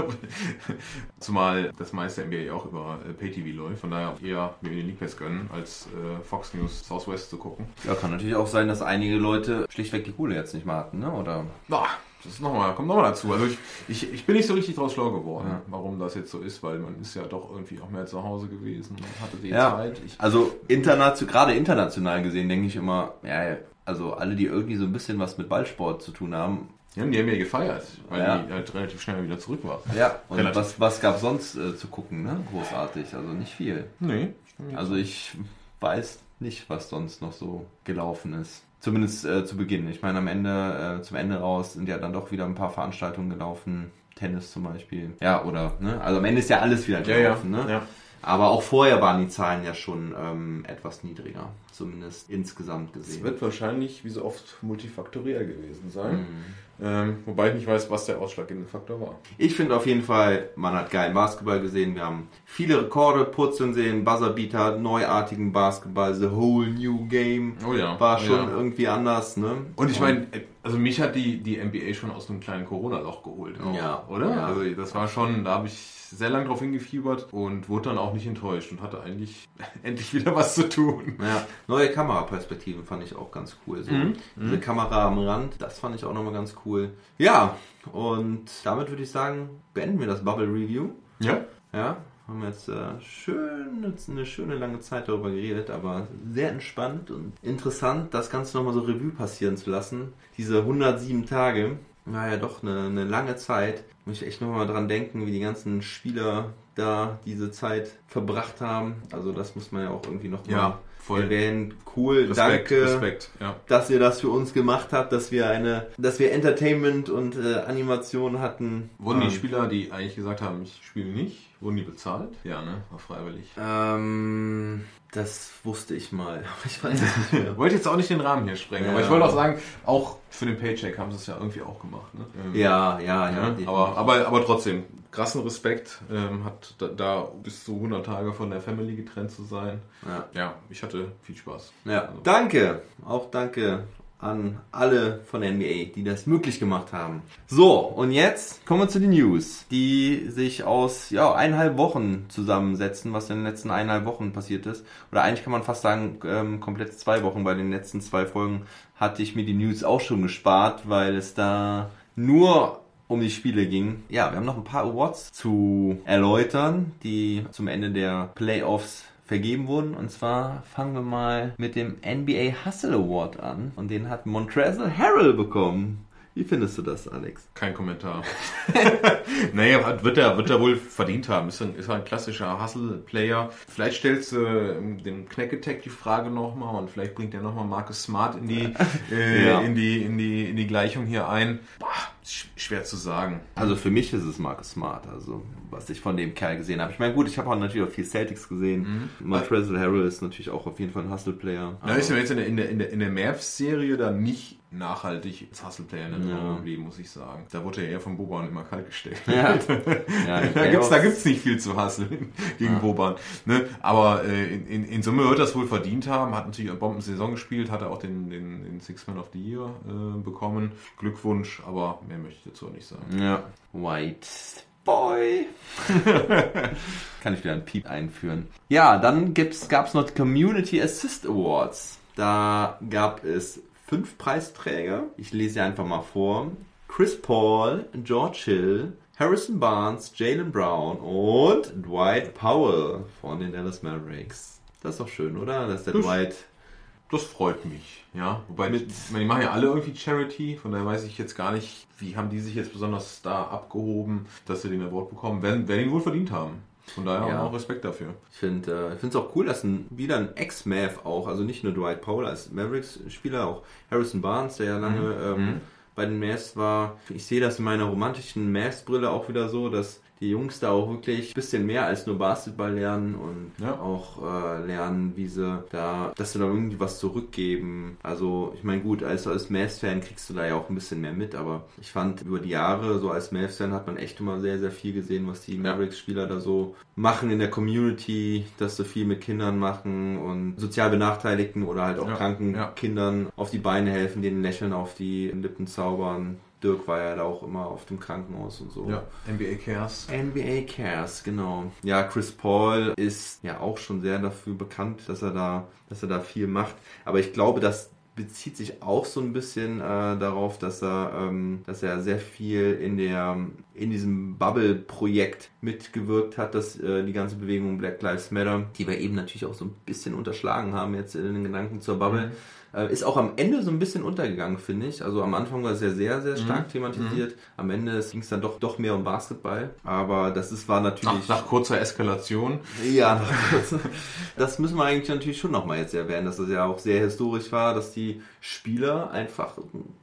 S4: Zumal das meiste NBA auch über äh, Pay-TV läuft. Von daher eher mir den League Pass gönnen, als äh, Fox News Southwest zu gucken.
S2: Ja, kann natürlich auch sein, dass einige Leute schlichtweg die Kohle jetzt nicht mehr hatten, ne? Oder
S4: Ah, das ist noch mal, kommt nochmal dazu. Also ich, ich, ich bin nicht so richtig draus schlau geworden, warum das jetzt so ist, weil man ist ja doch irgendwie auch mehr zu Hause gewesen hatte die
S2: Ja.
S4: Zeit. Ich,
S2: Also international, gerade international gesehen, denke ich immer, ja, also alle, die irgendwie so ein bisschen was mit Ballsport zu tun haben.
S4: ja, die haben ja gefeiert, weil
S2: Ja.
S4: die halt relativ schnell wieder zurück war.
S2: Ja, und
S4: Relativ.
S2: was, was gab sonst äh, zu gucken, ne? Großartig, also nicht viel.
S4: Nee.
S2: Also ich weiß nicht, was sonst noch so gelaufen ist. Zumindest äh, zu Beginn. Ich meine, am Ende, äh, zum Ende raus sind ja dann doch wieder ein paar Veranstaltungen gelaufen. Tennis zum Beispiel. Ja, oder, ne? Also am Ende ist ja alles wieder
S4: Ja, ja.
S2: gelaufen, ne?
S4: ja.
S2: Aber auch vorher waren die Zahlen ja schon ähm, etwas niedriger. Zumindest insgesamt
S4: Es
S2: gesehen.
S4: wird wahrscheinlich, wie so oft, multifaktoriell gewesen sein.
S2: Mhm.
S4: Ähm, wobei ich nicht weiß, was der ausschlaggebende Faktor war.
S2: Ich finde auf jeden Fall, man hat geilen Basketball gesehen. Wir haben viele Rekorde purzeln sehen, Buzzerbeater, neuartigen Basketball, the whole new game.
S4: Oh ja.
S2: War
S4: Oh
S2: schon
S4: ja.
S2: irgendwie anders, ne?
S4: Und ich meine, also mich hat die, die NBA schon aus einem kleinen Corona-Loch geholt. Auch,
S2: Ja.
S4: Oder?
S2: Ja.
S4: Also das war schon, da habe ich sehr lange drauf hingefiebert und wurde dann auch nicht enttäuscht und hatte eigentlich endlich wieder was zu tun.
S2: Ja, neue Kameraperspektiven fand ich auch ganz cool. So.
S4: Mhm.
S2: Diese Kamera am Rand, das fand ich auch nochmal ganz cool. Ja, und damit würde ich sagen, beenden wir das Bubble Review.
S4: Ja.
S2: Ja, haben jetzt äh, schön, eine schöne lange Zeit darüber geredet, aber sehr entspannt und interessant, das Ganze nochmal so Revue passieren zu lassen. Diese 107 Tage war ja doch eine, eine lange Zeit. Muss ich echt nochmal dran denken, wie die ganzen Spieler da diese Zeit verbracht haben. Also das muss man ja auch irgendwie nochmal
S4: Ja, voll.
S2: erwähnen. Cool,
S4: Respekt,
S2: danke
S4: Respekt. Ja.
S2: dass ihr das für uns gemacht habt, dass wir eine, dass wir Entertainment und äh, Animation hatten.
S4: Wurden die
S2: Ähm,
S4: Spieler, die eigentlich gesagt haben, ich spiele nicht, wurden die bezahlt? Ja, ne? War freiwillig.
S2: Ähm, das wusste ich mal, aber ich weiß es nicht mehr.
S4: Wollte jetzt auch nicht den Rahmen hier sprengen,
S2: Ja.
S4: aber ich wollte auch sagen, auch für den Paycheck haben sie es ja irgendwie auch gemacht. Ne? Ähm,
S2: ja, ja, ja.
S4: Ja, aber, aber, aber trotzdem, krassen Respekt, ähm, hat da, da bis zu 100 Tage von der Family getrennt zu sein.
S2: ja.
S4: Ja, ich hatte viel Spaß.
S2: ja.
S4: Also,
S2: Danke, auch danke an alle von der NBA, die das möglich gemacht haben. So, und jetzt kommen wir zu den News, die sich aus ja, eineinhalb Wochen zusammensetzen, was in den letzten eineinhalb Wochen passiert ist. Oder eigentlich kann man fast sagen, ähm, komplett zwei Wochen, bei den letzten zwei Folgen hatte ich mir die News auch schon gespart, weil es da nur um die Spiele ging. Ja, wir haben noch ein paar Awards zu erläutern, die zum Ende der Playoffs vergeben wurden. Und zwar fangen wir mal mit dem NBA Hustle Award an. Und den hat Montrezl Harrell bekommen. Wie findest du das, Alex?
S4: Kein Kommentar. naja, wird er, wird er wohl verdient haben. Ist ein, ist ein klassischer Hustle-Player. Vielleicht stellst du ähm, dem Knack-Attack die Frage nochmal und vielleicht bringt er nochmal Marcus Smart in die, äh,
S2: Ja.
S4: in die, in die, in die Gleichung hier ein. Boah, schwer zu sagen.
S2: Also für mich ist es Marcus Smart, also was ich von dem Kerl gesehen habe. Ich meine, gut, ich habe auch natürlich auch viel Celtics gesehen. Montrezl Harrell ist natürlich auch auf jeden Fall ein Hustle-Player.
S4: Da ist ja jetzt in der, in der, in der, in der Mavs-Serie da nicht nachhaltig als Hustle-Player in Erinnerung
S2: Ja.
S4: geblieben, muss ich sagen. Da wurde er eher von Boban immer kalt gestellt.
S2: Ja. Ja,
S4: da gibt's, da gibt's nicht viel zu hasseln gegen Boban. Ne? Aber äh, in, in, in Summe wird das wohl verdient haben. Hat natürlich eine Bombensaison gespielt, hat er auch den, den, den Six Man of the Year äh, bekommen. Glückwunsch, aber mehr möchte ich dazu auch nicht sagen.
S2: Ja. White Boy. Kann ich wieder ein Piep einführen. Ja, dann gibt's, gab's noch die Community Assist Awards. Da gab es fünf Preisträger. Ich lese sie einfach mal vor. Chris Paul, George Hill, Harrison Barnes, Jalen Brown und Dwight Powell von den Dallas Mavericks. Das ist doch schön, oder? Dass der
S4: Das-
S2: Dwight
S4: Das freut mich, ja. Wobei,
S2: Mit-
S4: ich meine, die machen ja alle irgendwie Charity, von daher weiß ich jetzt gar nicht, wie haben die sich jetzt besonders da abgehoben, dass sie den Award bekommen, werden, werden ihn wohl verdient haben. Von daher
S2: Ja.
S4: auch Respekt dafür.
S2: Ich finde es auch cool, dass ein, wieder ein Ex-Mav auch, also nicht nur Dwight Powell als Mavericks-Spieler, auch Harrison Barnes, der ja lange ähm, bei den Mavs war. Ich sehe das in meiner romantischen Mavs-Brille auch wieder so, dass die Jungs da auch wirklich ein bisschen mehr als nur Basketball lernen und
S4: Ja.
S2: auch äh, lernen, wie sie da, dass sie da irgendwie was zurückgeben. Also ich meine gut, als, als Mavs-Fan kriegst du da ja auch ein bisschen mehr mit, aber ich fand über die Jahre, so als Mavs-Fan hat man echt immer sehr, sehr viel gesehen, was die Mavericks-Spieler da so machen in der Community, dass sie viel mit Kindern machen und sozial Benachteiligten oder halt auch
S4: Ja,
S2: kranken
S4: ja.
S2: Kindern auf die Beine helfen, denen Lächeln auf die Lippen zaubern. Dirk war ja da auch immer auf dem Krankenhaus und so.
S4: Ja, NBA Cares.
S2: NBA Cares, genau. Ja, Chris Paul ist ja auch schon sehr dafür bekannt, dass er da, dass er da viel macht. Aber ich glaube, das bezieht sich auch so ein bisschen äh, darauf, dass er, ähm, dass er sehr viel in der, in diesem Bubble-Projekt mitgewirkt hat, dass äh, die ganze Bewegung Black Lives Matter, die wir eben natürlich auch so ein bisschen unterschlagen haben jetzt in den Gedanken zur Bubble, äh, ist auch am Ende so ein bisschen untergegangen, finde ich. Also am Anfang war es ja sehr, sehr stark thematisiert. Am Ende ging es dann doch, doch mehr um Basketball. Aber das ist, war natürlich.
S4: Nach, nach kurzer Eskalation.
S2: Ja, das müssen wir eigentlich natürlich schon nochmal jetzt erwähnen, dass das ja auch sehr historisch war, dass die Spieler einfach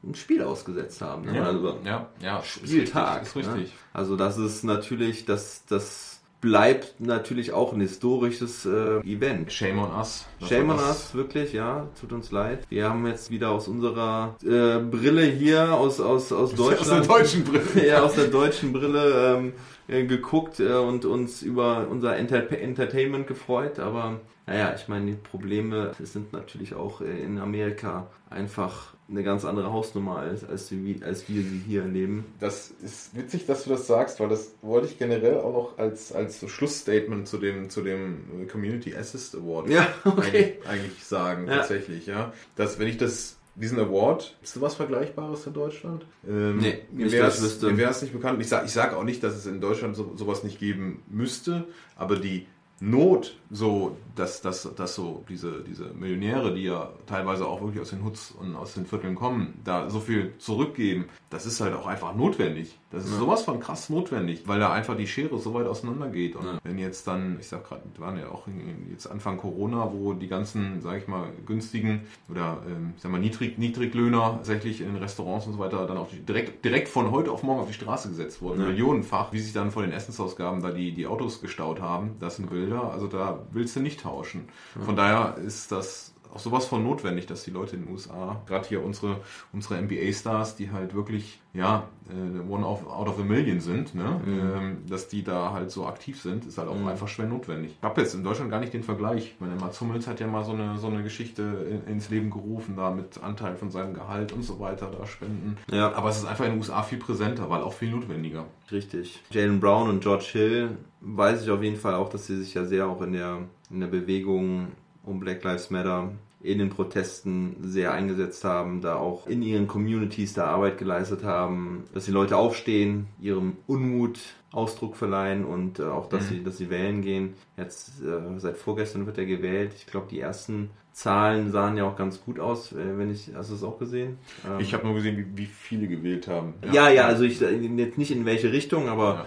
S2: ein Spiel ausgesetzt haben. Ne? Also,
S4: ja, ja.
S2: Spieltag.
S4: Ist richtig. Ist
S2: Ne?
S4: richtig.
S2: Also das ist natürlich, das, das bleibt natürlich auch ein historisches äh, Event.
S4: Shame on us.
S2: Shame on us, wirklich, ja, tut uns leid. Wir haben jetzt wieder aus unserer äh, Brille hier, aus, aus, aus
S4: Aus der
S2: Deutschland,
S4: deutschen Brille.
S2: ja, aus der deutschen Brille ähm, äh, geguckt äh, und uns über unser Enter Entertainment gefreut. Aber naja, ich meine, die Probleme sind natürlich auch äh, in Amerika einfach eine ganz andere Hausnummer, als, als, wir, als wir sie hier erleben.
S4: Das ist witzig, dass du das sagst, weil das wollte ich generell auch noch als, als so Schlussstatement zu dem, zu dem Community Assist Award
S2: Ja, okay.
S4: eigentlich, eigentlich sagen,
S2: Ja.
S4: tatsächlich, ja. Dass, wenn ich das, diesen Award, ist da was Vergleichbares in Deutschland? Ähm,
S2: Nee,
S4: mir wäre es nicht bekannt. Ich sage ich sag auch nicht, dass es in Deutschland so, sowas nicht geben müsste, aber die Not, so, dass, dass, dass so diese, diese Millionäre, die ja teilweise auch wirklich aus den Hoods und aus den Vierteln kommen, da so viel zurückgeben, das ist halt auch einfach notwendig. Das ist sowas von krass notwendig, weil da einfach die Schere so weit auseinander geht. Und wenn jetzt dann, ich sag gerade, wir waren ja auch jetzt Anfang Corona, wo die ganzen, sag ich mal, günstigen oder ähm, ich sag mal Niedrig, Niedriglöhner tatsächlich in Restaurants und so weiter dann auf die, direkt, direkt von heute auf morgen auf die Straße gesetzt wurden, millionenfach, wie sich dann vor den Essensausgaben da die, die Autos gestaut haben, das sind Bilder, also da willst du nicht tauschen. Von daher ist das auch sowas von notwendig, dass die Leute in den USA, gerade hier unsere, unsere NBA-Stars, die halt wirklich, ja, äh, one of, out of a million sind, ne? ähm, dass die da halt so aktiv sind, ist halt auch einfach schwer notwendig. Ich habe jetzt in Deutschland gar nicht den Vergleich. Ich meine, Mats Hummels hat ja mal so eine, so eine Geschichte in, ins Leben gerufen, da mit Anteil von seinem Gehalt und so weiter, da spenden.
S2: Ja.
S4: Aber es ist einfach in den USA viel präsenter, weil auch viel notwendiger.
S2: Richtig. Jalen Brown und George Hill weiß ich auf jeden Fall auch, dass sie sich ja sehr auch in der, in der Bewegung um Black Lives Matter in den Protesten sehr eingesetzt haben, da auch in ihren Communities da Arbeit geleistet haben, dass die Leute aufstehen, ihrem Unmut Ausdruck verleihen und äh, auch, dass, sie, dass sie wählen gehen. Jetzt äh, seit vorgestern wird er gewählt. Ich glaube, die ersten Zahlen sahen ja auch ganz gut aus, äh, wenn ich, hast du es auch gesehen? Ähm,
S4: Ich habe nur gesehen, wie, wie viele gewählt haben.
S2: ja, ja, also ich jetzt nicht in welche Richtung, aber ähm,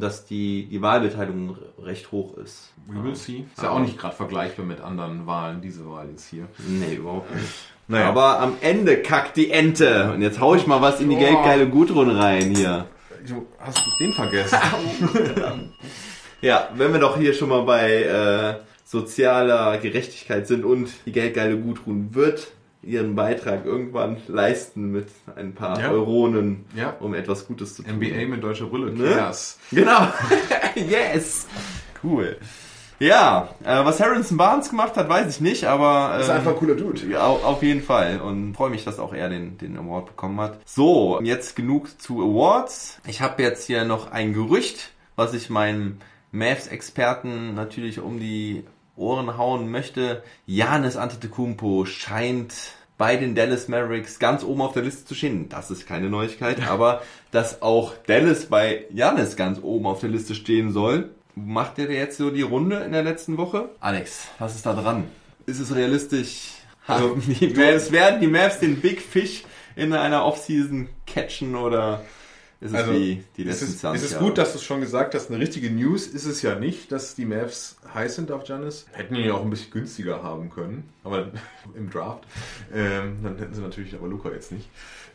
S2: dass die, die Wahlbeteiligung recht hoch ist.
S4: We will see. Ist ja auch nicht gerade vergleichbar mit anderen Wahlen, diese Wahl jetzt hier.
S2: Nee, überhaupt nicht.
S4: Naja.
S2: Aber am Ende kackt die Ente. Und jetzt hau ich mal was in die
S4: Oh.
S2: geldgeile Gudrun rein hier.
S4: Du hast den vergessen.
S2: Ja, wenn wir doch hier schon mal bei äh, sozialer Gerechtigkeit sind und die geldgeile Gudrun wird ihren Beitrag irgendwann leisten mit ein paar
S4: Ja.
S2: Euronen,
S4: Ja.
S2: um etwas Gutes zu tun.
S4: NBA mit deutscher Brille.
S2: Ne?
S4: Chaos.
S2: Genau. yes. Cool. Ja, äh, was Harrison Barnes gemacht hat, weiß ich nicht, aber
S4: Ist
S2: ähm,
S4: einfach ein cooler Dude.
S2: ja, au- auf jeden Fall und freue mich, dass auch er den, den Award bekommen hat. So, jetzt genug zu Awards. Ich habe jetzt hier noch ein Gerücht, was ich meinem Mavs-Experten natürlich um die Ohren hauen möchte. Janis Antetokounmpo scheint bei den Dallas Mavericks ganz oben auf der Liste zu stehen. Das ist keine Neuigkeit, aber dass auch Dallas bei Janis ganz oben auf der Liste stehen soll, macht der jetzt so die Runde in der letzten Woche? Alex, was ist da dran? Ist es realistisch?
S4: Also,
S2: Mavs, werden die Mavs den Big Fish in einer Offseason catchen oder ist es
S4: Also,
S2: wie die
S4: es
S2: letzten
S4: ist, es
S2: 20
S4: ist
S2: Jahre.
S4: gut, dass du es schon gesagt hast. Eine richtige News ist es ja nicht, dass die Mavs heiß sind auf Giannis. Hätten ihn ja auch ein bisschen günstiger haben können, aber im Draft. Ähm, dann hätten sie natürlich aber Luca jetzt nicht.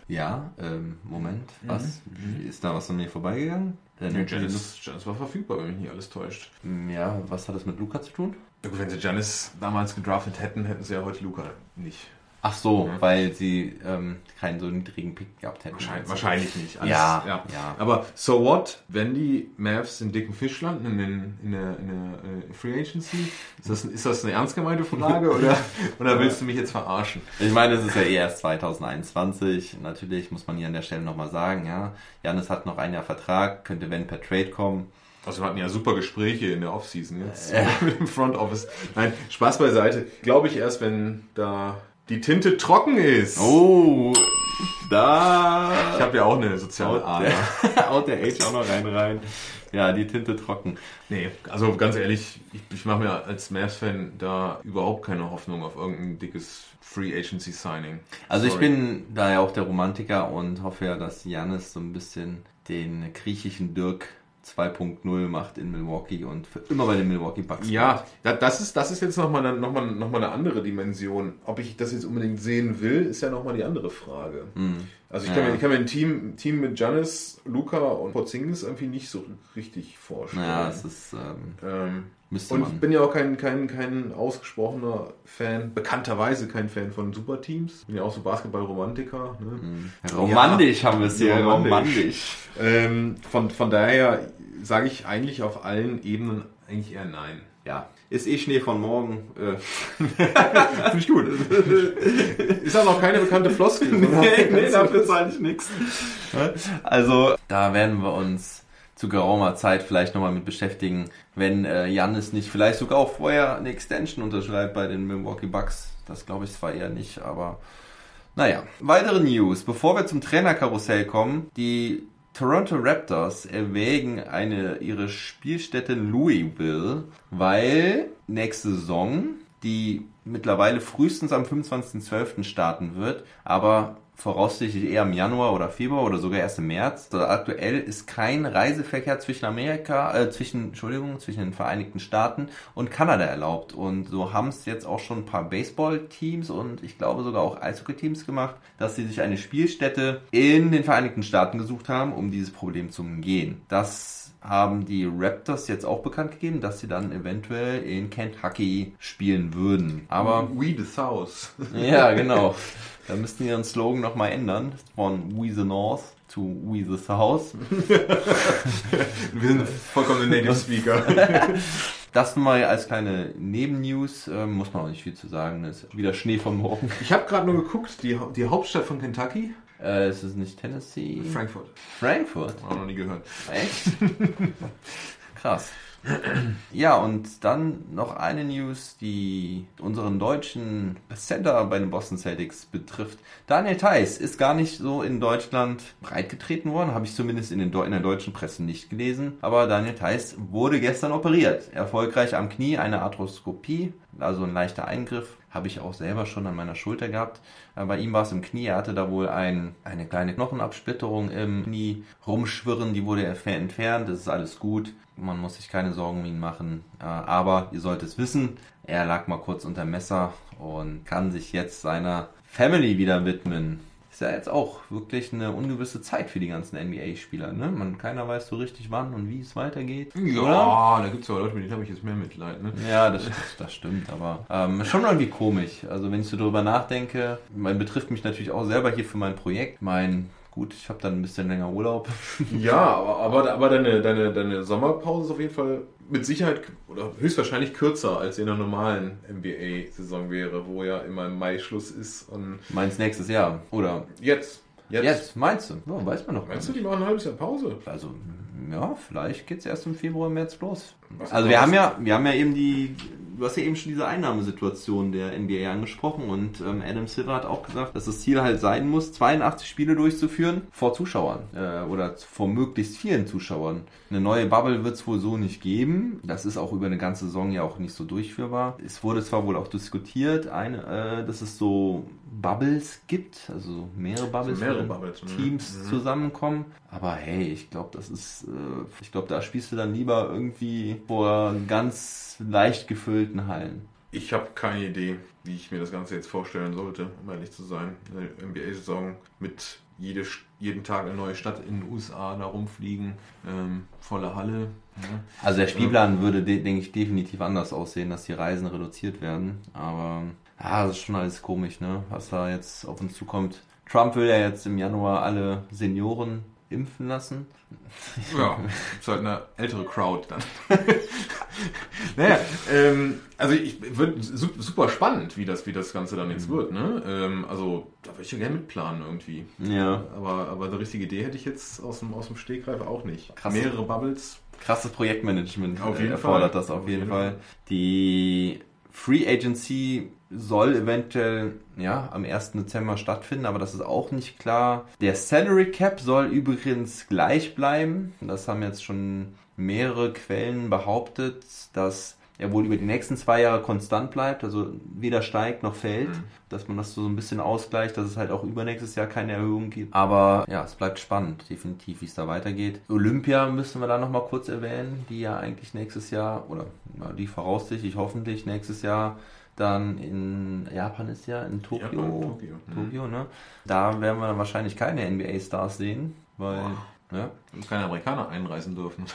S2: Ja, ähm, Moment, was?
S4: Mhm.
S2: Ist da was an mir vorbeigegangen? Der nennt die
S4: Giannis, Giannis war verfügbar, wenn mich nicht alles täuscht.
S2: Lu- Ja, was hat das mit Luca zu tun?
S4: Wenn sie Giannis damals gedraftet hätten, hätten sie ja heute Luca nicht.
S2: Ach so,
S4: Ja.
S2: weil sie ähm, keinen so niedrigen Pick gehabt hätten.
S4: Wahrscheinlich, wahrscheinlich nicht.
S2: Ja, ja.
S4: Aber so what, wenn die Mavs in dicken Fisch landen in, den, in der, in der äh, Free Agency? Ist das, ist das eine ernst gemeinte Frage oder, oder willst du mich jetzt verarschen?
S2: Ich meine, es ist ja eh erst 2021. Natürlich muss man hier an der Stelle nochmal sagen, ja, Janis hat noch ein Jahr Vertrag, könnte wenn per Trade kommen.
S4: Also wir hatten ja super Gespräche in der Offseason jetzt mit dem Front Office. Nein, Spaß beiseite. Glaube ich erst, wenn da die Tinte trocken ist.
S2: Oh, da
S4: Ich habe ja auch eine soziale Ader.
S2: haut der Age auch noch rein rein. Ja, die Tinte trocken.
S4: Nee, also ganz ehrlich, ich, ich mache mir als Mavs-Fan da überhaupt keine Hoffnung auf irgendein dickes Free Agency Signing.
S2: Also ich
S4: Sorry.
S2: bin da ja auch der Romantiker und hoffe ja, dass Janis so ein bisschen den griechischen Dirk 2.0 macht in Milwaukee und für immer bei den Milwaukee Bucks.
S4: Ja, da- das ist, das ist jetzt nochmal eine, noch mal, noch mal eine andere Dimension. Ob ich das jetzt unbedingt sehen will, ist ja nochmal die andere Frage. Also ich kann,
S2: Ja.
S4: mir, ich kann mir ein Team, ein Team mit Giannis, Luca und Porzingis irgendwie nicht so richtig vorstellen.
S2: Naja, es ist, ähm,
S4: ähm, und
S2: man.
S4: ich bin ja auch kein, kein, kein ausgesprochener Fan, bekannterweise kein Fan von Superteams. Bin ja auch so Basketball-Romantiker. Ne?
S2: romantisch haben wir es hier,
S4: romantisch.
S2: romantisch.
S4: Ähm, von, von daher sage ich eigentlich auf allen Ebenen eigentlich eher nein.
S2: Ja, ist eh Schnee von morgen. Äh,
S4: Finde ich gut. Ist auch noch keine bekannte Floskel.
S2: zahle ich nichts. Also, da werden wir uns zu geraumer Zeit vielleicht nochmal mit beschäftigen, wenn äh, Jannis nicht vielleicht sogar auch vorher eine Extension unterschreibt bei den Milwaukee Bucks. Das glaube ich zwar eher nicht, aber naja. Weitere News. Bevor wir zum Trainerkarussell kommen, die Toronto Raptors erwägen eine ihre Spielstätte in Louisville, weil nächste Saison, die mittlerweile frühestens am 25.12. starten wird, aber voraussichtlich eher im Januar oder Februar oder sogar erst im März. Aktuell ist kein Reiseverkehr zwischen Amerika, äh, zwischen, Entschuldigung, zwischen den Vereinigten Staaten und Kanada erlaubt. Und so haben es jetzt auch schon ein paar Baseball-Teams und ich glaube sogar auch Eishockey-Teams gemacht, dass sie sich eine Spielstätte in den Vereinigten Staaten gesucht haben, um dieses Problem zu umgehen. Das haben die Raptors jetzt auch bekannt gegeben, dass sie dann eventuell in Kentucky spielen würden. Aber
S4: We the South.
S2: ja, genau. Da müssten die ihren Slogan nochmal ändern. Von We the North to We the South.
S4: Wir sind vollkommen Native Speaker.
S2: Das mal als kleine Nebennews. Ähm, muss man auch nicht viel zu sagen. Das ist wieder Schnee von morgen.
S4: Ich habe gerade nur geguckt, die, die Hauptstadt von Kentucky?
S2: Äh, ist es nicht Tennessee?
S4: Frankfurt.
S2: Frankfurt.
S4: Auch noch nie gehört.
S2: Echt? Krass. Ja, und dann noch eine News, die unseren deutschen Center bei den Boston Celtics betrifft. Daniel Theiss ist gar nicht so in Deutschland breitgetreten worden, habe ich zumindest in, den in der deutschen Presse nicht gelesen. Aber Daniel Theiss wurde gestern operiert. Erfolgreich am Knie, eine Arthroskopie, also ein leichter Eingriff. Habe ich auch selber schon an meiner Schulter gehabt. Äh, Bei ihm war es im Knie. Er hatte da wohl ein, eine kleine Knochenabsplitterung im Knie rumschwirren. Die wurde entfernt. Das ist alles gut. Man muss sich keine Sorgen um ihn machen. Äh, Aber ihr solltet es wissen, er lag mal kurz unter Messer und kann sich jetzt seiner Family wieder widmen. Ist ja jetzt auch wirklich eine ungewisse Zeit für die ganzen NBA-Spieler. Ne? Man, keiner weiß so richtig wann und wie es weitergeht. Oder?
S4: Ja, da gibt es aber Leute, mit denen habe ich jetzt mehr Mitleid. Ne?
S2: Ja, das, das stimmt, aber ähm, schon irgendwie komisch. Also wenn ich so drüber nachdenke, man betrifft mich natürlich auch selber hier für mein Projekt. Mein, gut, ich habe dann ein bisschen länger Urlaub.
S4: Ja, aber, aber, aber deine, deine, deine Sommerpause ist auf jeden Fall mit Sicherheit oder höchstwahrscheinlich kürzer als in einer normalen NBA-Saison wäre, wo ja immer im Mai Schluss ist. Und
S2: Meins nächstes Jahr. Oder
S4: jetzt. Jetzt.
S2: jetzt, meinst du? Ja, weiß man noch.
S4: Meinst du, die machen ein halbes Jahr Pause?
S2: Also, ja, vielleicht geht's erst im Februar, März los.
S4: Was
S2: Also wir haben
S4: du?
S2: ja, wir haben ja eben die, du hast ja eben schon diese Einnahmesituation der NBA angesprochen und ähm, Adam Silver hat auch gesagt, dass das Ziel halt sein muss, 82 Spiele durchzuführen vor Zuschauern äh, oder vor möglichst vielen Zuschauern. Eine neue Bubble wird's wohl so nicht geben. Das ist auch über eine ganze Saison ja auch nicht so durchführbar. Es wurde zwar wohl auch diskutiert, eine, äh, dass es so Bubbles gibt, also mehrere Bubbles,
S4: mehrere
S2: wo
S4: Bubbles, ne?
S2: Teams zusammenkommen. Aber hey, ich glaube, das ist, äh, ich glaube, da spielst du dann lieber irgendwie vor ganz leicht gefüllten Hallen.
S4: Ich habe keine Idee, wie ich mir das Ganze jetzt vorstellen sollte, um ehrlich zu sein. Eine NBA-Saison mit jede, jeden Tag eine neue Stadt in den USA da rumfliegen, ähm, volle Halle. Ja.
S2: Also der Spielplan würde, denke ich, definitiv anders aussehen, dass die Reisen reduziert werden. Aber ja, das ist schon alles komisch, ne? Was da jetzt auf uns zukommt. Trump will ja jetzt im Januar alle Senioren impfen lassen.
S4: Ja, ist halt eine ältere Crowd dann. naja, ähm, also ich wird super spannend, wie das, wie das Ganze dann jetzt wird. Ne? Ähm, also da würde ich ja gerne mitplanen irgendwie.
S2: Ja.
S4: Aber, aber eine richtige Idee hätte ich jetzt aus dem, aus dem Stegreif auch nicht. Krass. Mehrere Bubbles.
S2: Krasses Projektmanagement auf jeden erfordert Fall. das auf, auf jeden, jeden Fall. Fall. Die Free Agency soll eventuell ja, am 1. Dezember stattfinden, aber das ist auch nicht klar. Der Salary Cap soll übrigens gleich bleiben. Das haben jetzt schon mehrere Quellen behauptet, dass er wohl über die nächsten zwei Jahre konstant bleibt, also weder steigt noch fällt, mhm. dass man das so ein bisschen ausgleicht, dass es halt auch übernächstes Jahr keine Erhöhung gibt. Aber ja, es bleibt spannend, definitiv, wie es da weitergeht. Olympia müssen wir da nochmal kurz erwähnen, die ja eigentlich nächstes Jahr, oder die voraussichtlich hoffentlich nächstes Jahr dann in Japan ist ja, in Tokio. Japan, Tokio. Tokio mhm. ne? Da werden wir dann wahrscheinlich keine NBA-Stars sehen, weil.
S4: Ja. Keine Amerikaner einreisen dürfen.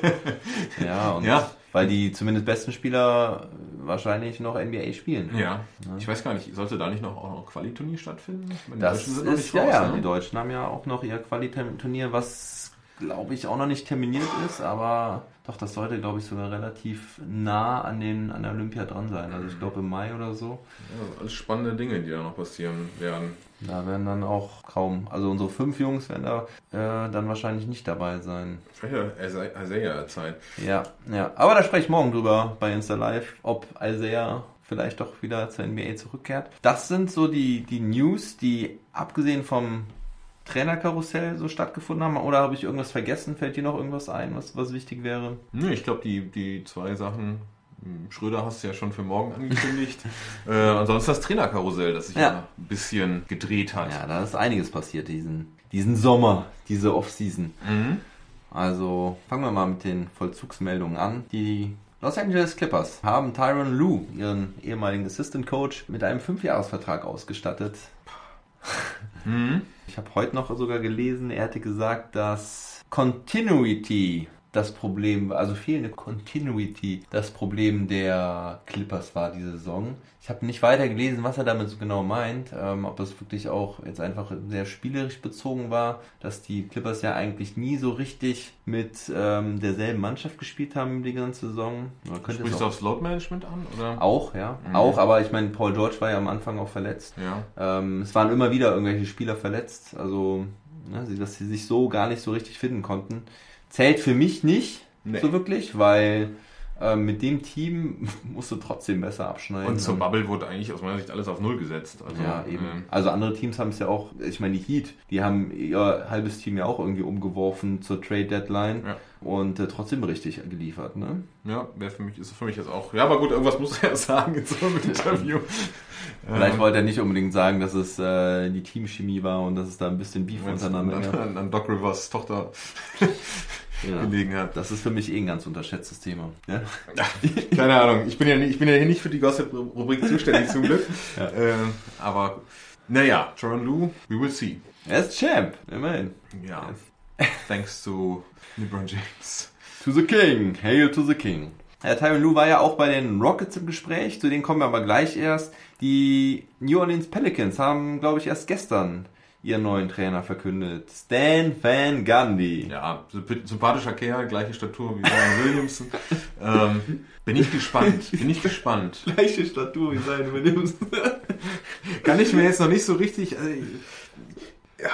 S2: ja, und ja. weil die zumindest besten Spieler wahrscheinlich noch NBA spielen.
S4: Ja. ja. Ich weiß gar nicht, sollte da nicht noch auch noch Qualiturnier stattfinden?
S2: Das ist, ja, raus, ja. Ne? Die Deutschen haben ja auch noch ihr Qualiturnier, was glaube ich auch noch nicht terminiert ist, aber doch, das sollte, glaube ich, sogar relativ nah an, den, an der Olympia dran sein. Also ich glaube im Mai oder so.
S4: Ja, alles spannende Dinge, die da noch passieren werden.
S2: Da werden dann auch kaum, also unsere fünf Jungs werden da äh, dann wahrscheinlich nicht dabei sein.
S4: Vielleicht Isaiah-Zeit.
S2: Ja, ja. Aber da spreche ich morgen drüber bei Insta Live, ob Isaiah vielleicht doch wieder zur NBA zurückkehrt. Das sind so die, die News, die abgesehen vom Trainerkarussell so stattgefunden haben? Oder habe ich irgendwas vergessen? Fällt dir noch irgendwas ein, was, was wichtig wäre?
S4: Nee, ich glaube, die, die zwei Sachen, hm, Schröder hast du ja schon für morgen angekündigt. äh, ansonsten das Trainerkarussell, das sich ja. ja. ein bisschen gedreht hat.
S2: Ja, da ist einiges passiert diesen, diesen Sommer, diese Offseason. Mhm. Also fangen wir mal mit den Vollzugsmeldungen an. Die Los Angeles Clippers haben Tyron Lue, ihren ehemaligen Assistant Coach, mit einem Fünfjahresvertrag ausgestattet. Mhm. Ich habe heute noch sogar gelesen, er hatte gesagt, dass Continuity das Problem, also fehlende Continuity, das Problem der Clippers war diese Saison. Ich habe nicht weiter gelesen, was er damit so genau meint, ähm, ob das wirklich auch jetzt einfach sehr spielerisch bezogen war, dass die Clippers ja eigentlich nie so richtig mit ähm, derselben Mannschaft gespielt haben die ganze Saison.
S4: Sprichst du aufs Load Management an? Oder?
S2: Auch, ja. Mhm. Auch, aber ich meine, Paul George war ja am Anfang auch verletzt. Ja. Ähm, es waren immer wieder irgendwelche Spieler verletzt, also ne, dass sie sich so gar nicht so richtig finden konnten. Zählt für mich nicht nee. so wirklich, weil äh, mit dem Team musst du trotzdem besser abschneiden.
S4: Und zur Bubble wurde eigentlich aus meiner Sicht alles auf Null gesetzt.
S2: Also, ja, eben. Ähm, also andere Teams haben es ja auch, ich meine, die Heat, die haben ihr halbes Team ja auch irgendwie umgeworfen zur Trade Deadline. Ja. Und äh, trotzdem richtig geliefert, ne?
S4: Ja, wäre für mich, ist für mich jetzt auch. Ja, aber gut, irgendwas muss er ja sagen in so einem Interview.
S2: Vielleicht wollte er nicht unbedingt sagen, dass es äh, die Teamchemie war und dass es da ein bisschen Beef untereinander
S4: gab. An, an Doc Rivers Tochter ja. gelegen hat.
S2: Das ist für mich eh ein ganz unterschätztes Thema. Ja?
S4: Keine Ahnung. Ich bin, ja ich bin ja hier nicht für die Gossip-Rubrik zuständig, zum Glück. Ja. Ähm, aber, naja, Troran Lou, we will see.
S2: Er ist Champ, immerhin.
S4: Ja. Thanks to LeBron James.
S2: To the King. Hail to the King. Herr Tyron Lue war ja auch bei den Rockets im Gespräch, zu denen kommen wir aber gleich erst. Die New Orleans Pelicans haben, glaube ich, erst gestern ihren neuen Trainer verkündet. Stan Van Gundy.
S4: Ja, sympathischer Kerl, gleiche Statur wie Zion Williamson. ähm, bin ich gespannt, bin ich gespannt.
S2: Gleiche Statur wie Zion Williamson.
S4: Kann ich mir jetzt noch nicht so richtig... Also,
S2: ja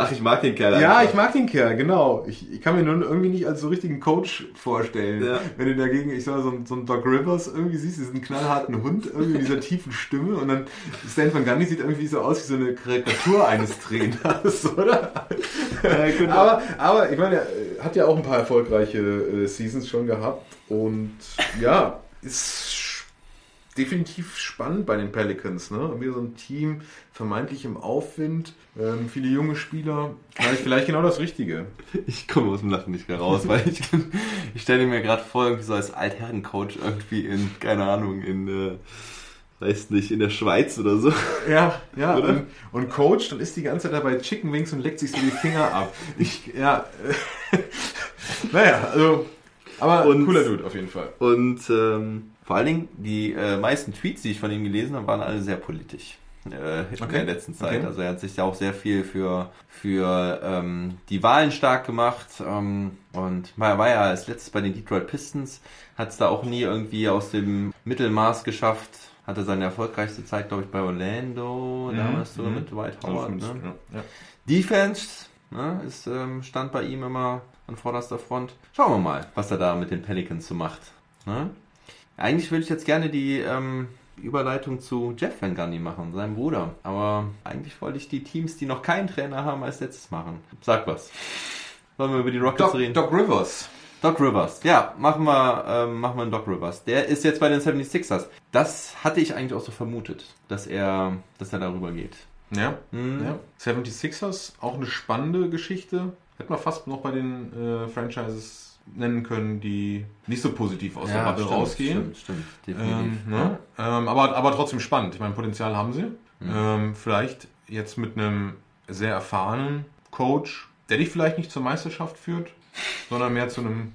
S2: Ach, ich mag den Kerl.
S4: Einfach. Ja, ich mag den Kerl, genau. Ich, ich kann mir nur irgendwie nicht als so richtigen Coach vorstellen. Ja. Wenn du dagegen, ich sag mal, so, so einen Doc Rivers irgendwie siehst, diesen knallharten Hund, irgendwie mit dieser tiefen Stimme und dann Stan Van Gundy sieht irgendwie so aus wie so eine Karikatur eines Trainers, oder? Ja, aber, aber ich meine, er hat ja auch ein paar erfolgreiche äh, Seasons schon gehabt und ja, ist definitiv spannend bei den Pelicans. Ne? Wieder so ein Team, vermeintlich im Aufwind, ähm, viele junge Spieler. Vielleicht, vielleicht genau das Richtige.
S2: Ich komme aus dem Lachen nicht mehr raus, weil ich, ich stelle mir gerade vor, irgendwie so als Altherrencoach irgendwie in, keine Ahnung, in, äh, weiß nicht, in der Schweiz oder so.
S4: Ja, ja. Und, und Coach, dann ist die ganze Zeit dabei Chicken Wings und leckt sich so die Finger ab. Ich, ja. naja, also. Aber
S2: Und-
S4: cooler Dude auf jeden Fall.
S2: Und ähm, vor allen Dingen, die äh, meisten Tweets, die ich von ihm gelesen habe, waren alle sehr politisch. Äh, in
S4: Okay.
S2: der letzten Zeit.
S4: Okay.
S2: Also er hat sich ja auch sehr viel für, für ähm, die Wahlen stark gemacht. Ähm, und er war ja als letztes bei den Detroit Pistons, hat es da auch nie irgendwie aus dem Mittelmaß geschafft. Hatte seine erfolgreichste Zeit, glaube ich, bei Orlando, damals sogar
S4: mhm.
S2: mit Dwight Howard. ne?
S4: ja, ja.
S2: Defense ne, ist, ähm, stand bei ihm immer an vorderster Front. Schauen wir mal, was er da mit den Pelicans so macht. Ne? Eigentlich würde ich jetzt gerne die ähm, Überleitung zu Jeff Van Gundy machen, seinem Bruder. Aber eigentlich wollte ich die Teams, die noch keinen Trainer haben, als letztes machen. Sag was. Sollen wir über die Rockets
S4: Doc,
S2: reden?
S4: Doc Rivers.
S2: Doc Rivers. Ja, machen wir, ähm, machen wir einen Doc Rivers. Der ist jetzt bei den 76ers. Das hatte ich eigentlich auch so vermutet, dass er, dass er darüber geht.
S4: Ja.
S2: Hm.
S4: ja. 76ers, auch eine spannende Geschichte. Hätten wir fast noch bei den äh, Franchises nennen können, die nicht so positiv aus der Bubble rausgehen.
S2: Stimmt, stimmt. Definitiv.
S4: Ähm, ne? ähm, aber, aber trotzdem spannend. Ich meine, Potenzial haben sie. Ähm, vielleicht jetzt mit einem sehr erfahrenen Coach, der dich vielleicht nicht zur Meisterschaft führt, sondern mehr zu einem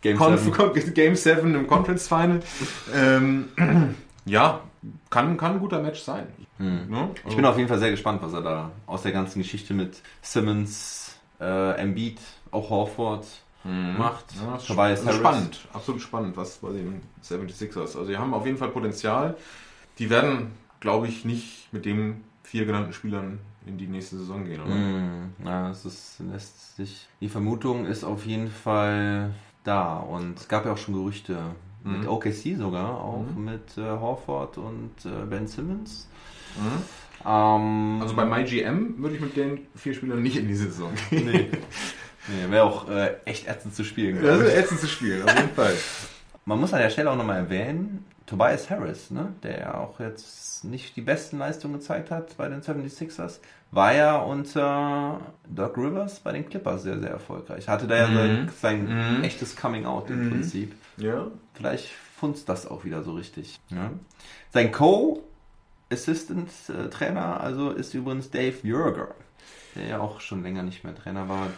S2: Game.
S4: Con- Game 7 im Conference Final. Ähm, ja, kann, kann ein guter Match sein. Ne?
S2: Hm. Ich bin auf jeden Fall sehr gespannt, was er da aus der ganzen Geschichte mit Simmons, äh, Embiid, auch Horford macht.
S4: Mhm. Ja, ist
S2: Tobias
S4: also
S2: Harris.
S4: spannend, absolut spannend, was bei den 76ers. Also die haben auf jeden Fall Potenzial. Die werden, glaube ich, nicht mit den vier genannten Spielern in die nächste Saison gehen, oder?
S2: Hm, ja, es ist, lässt sich. Die Vermutung ist auf jeden Fall da und es gab ja auch schon Gerüchte mit
S4: Mhm.
S2: OKC sogar, auch mit äh, Horford und äh, Ben Simmons.
S4: Mhm.
S2: Ähm,
S4: Also bei MyGM würde ich mit den vier Spielern nicht in die Saison gehen.
S2: nee, nee wäre auch äh, echt ätzend zu spielen.
S4: Das ist ätzend zu spielen, auf jeden Fall.
S2: Man muss an der Stelle auch nochmal erwähnen, Tobias Harris, ne, der ja auch jetzt nicht die besten Leistungen gezeigt hat bei den 76ers, war ja unter Doc Rivers bei den Clippers sehr, sehr erfolgreich. Hatte da ja
S4: Mhm.
S2: sein, sein
S4: Mhm.
S2: echtes Coming Out im
S4: Mhm.
S2: Prinzip.
S4: Ja.
S2: Vielleicht funzt das auch wieder so richtig. Ja. Sein Co-Assistant-Trainer also ist übrigens Dave Jurger, der ja auch schon länger nicht mehr Trainer war.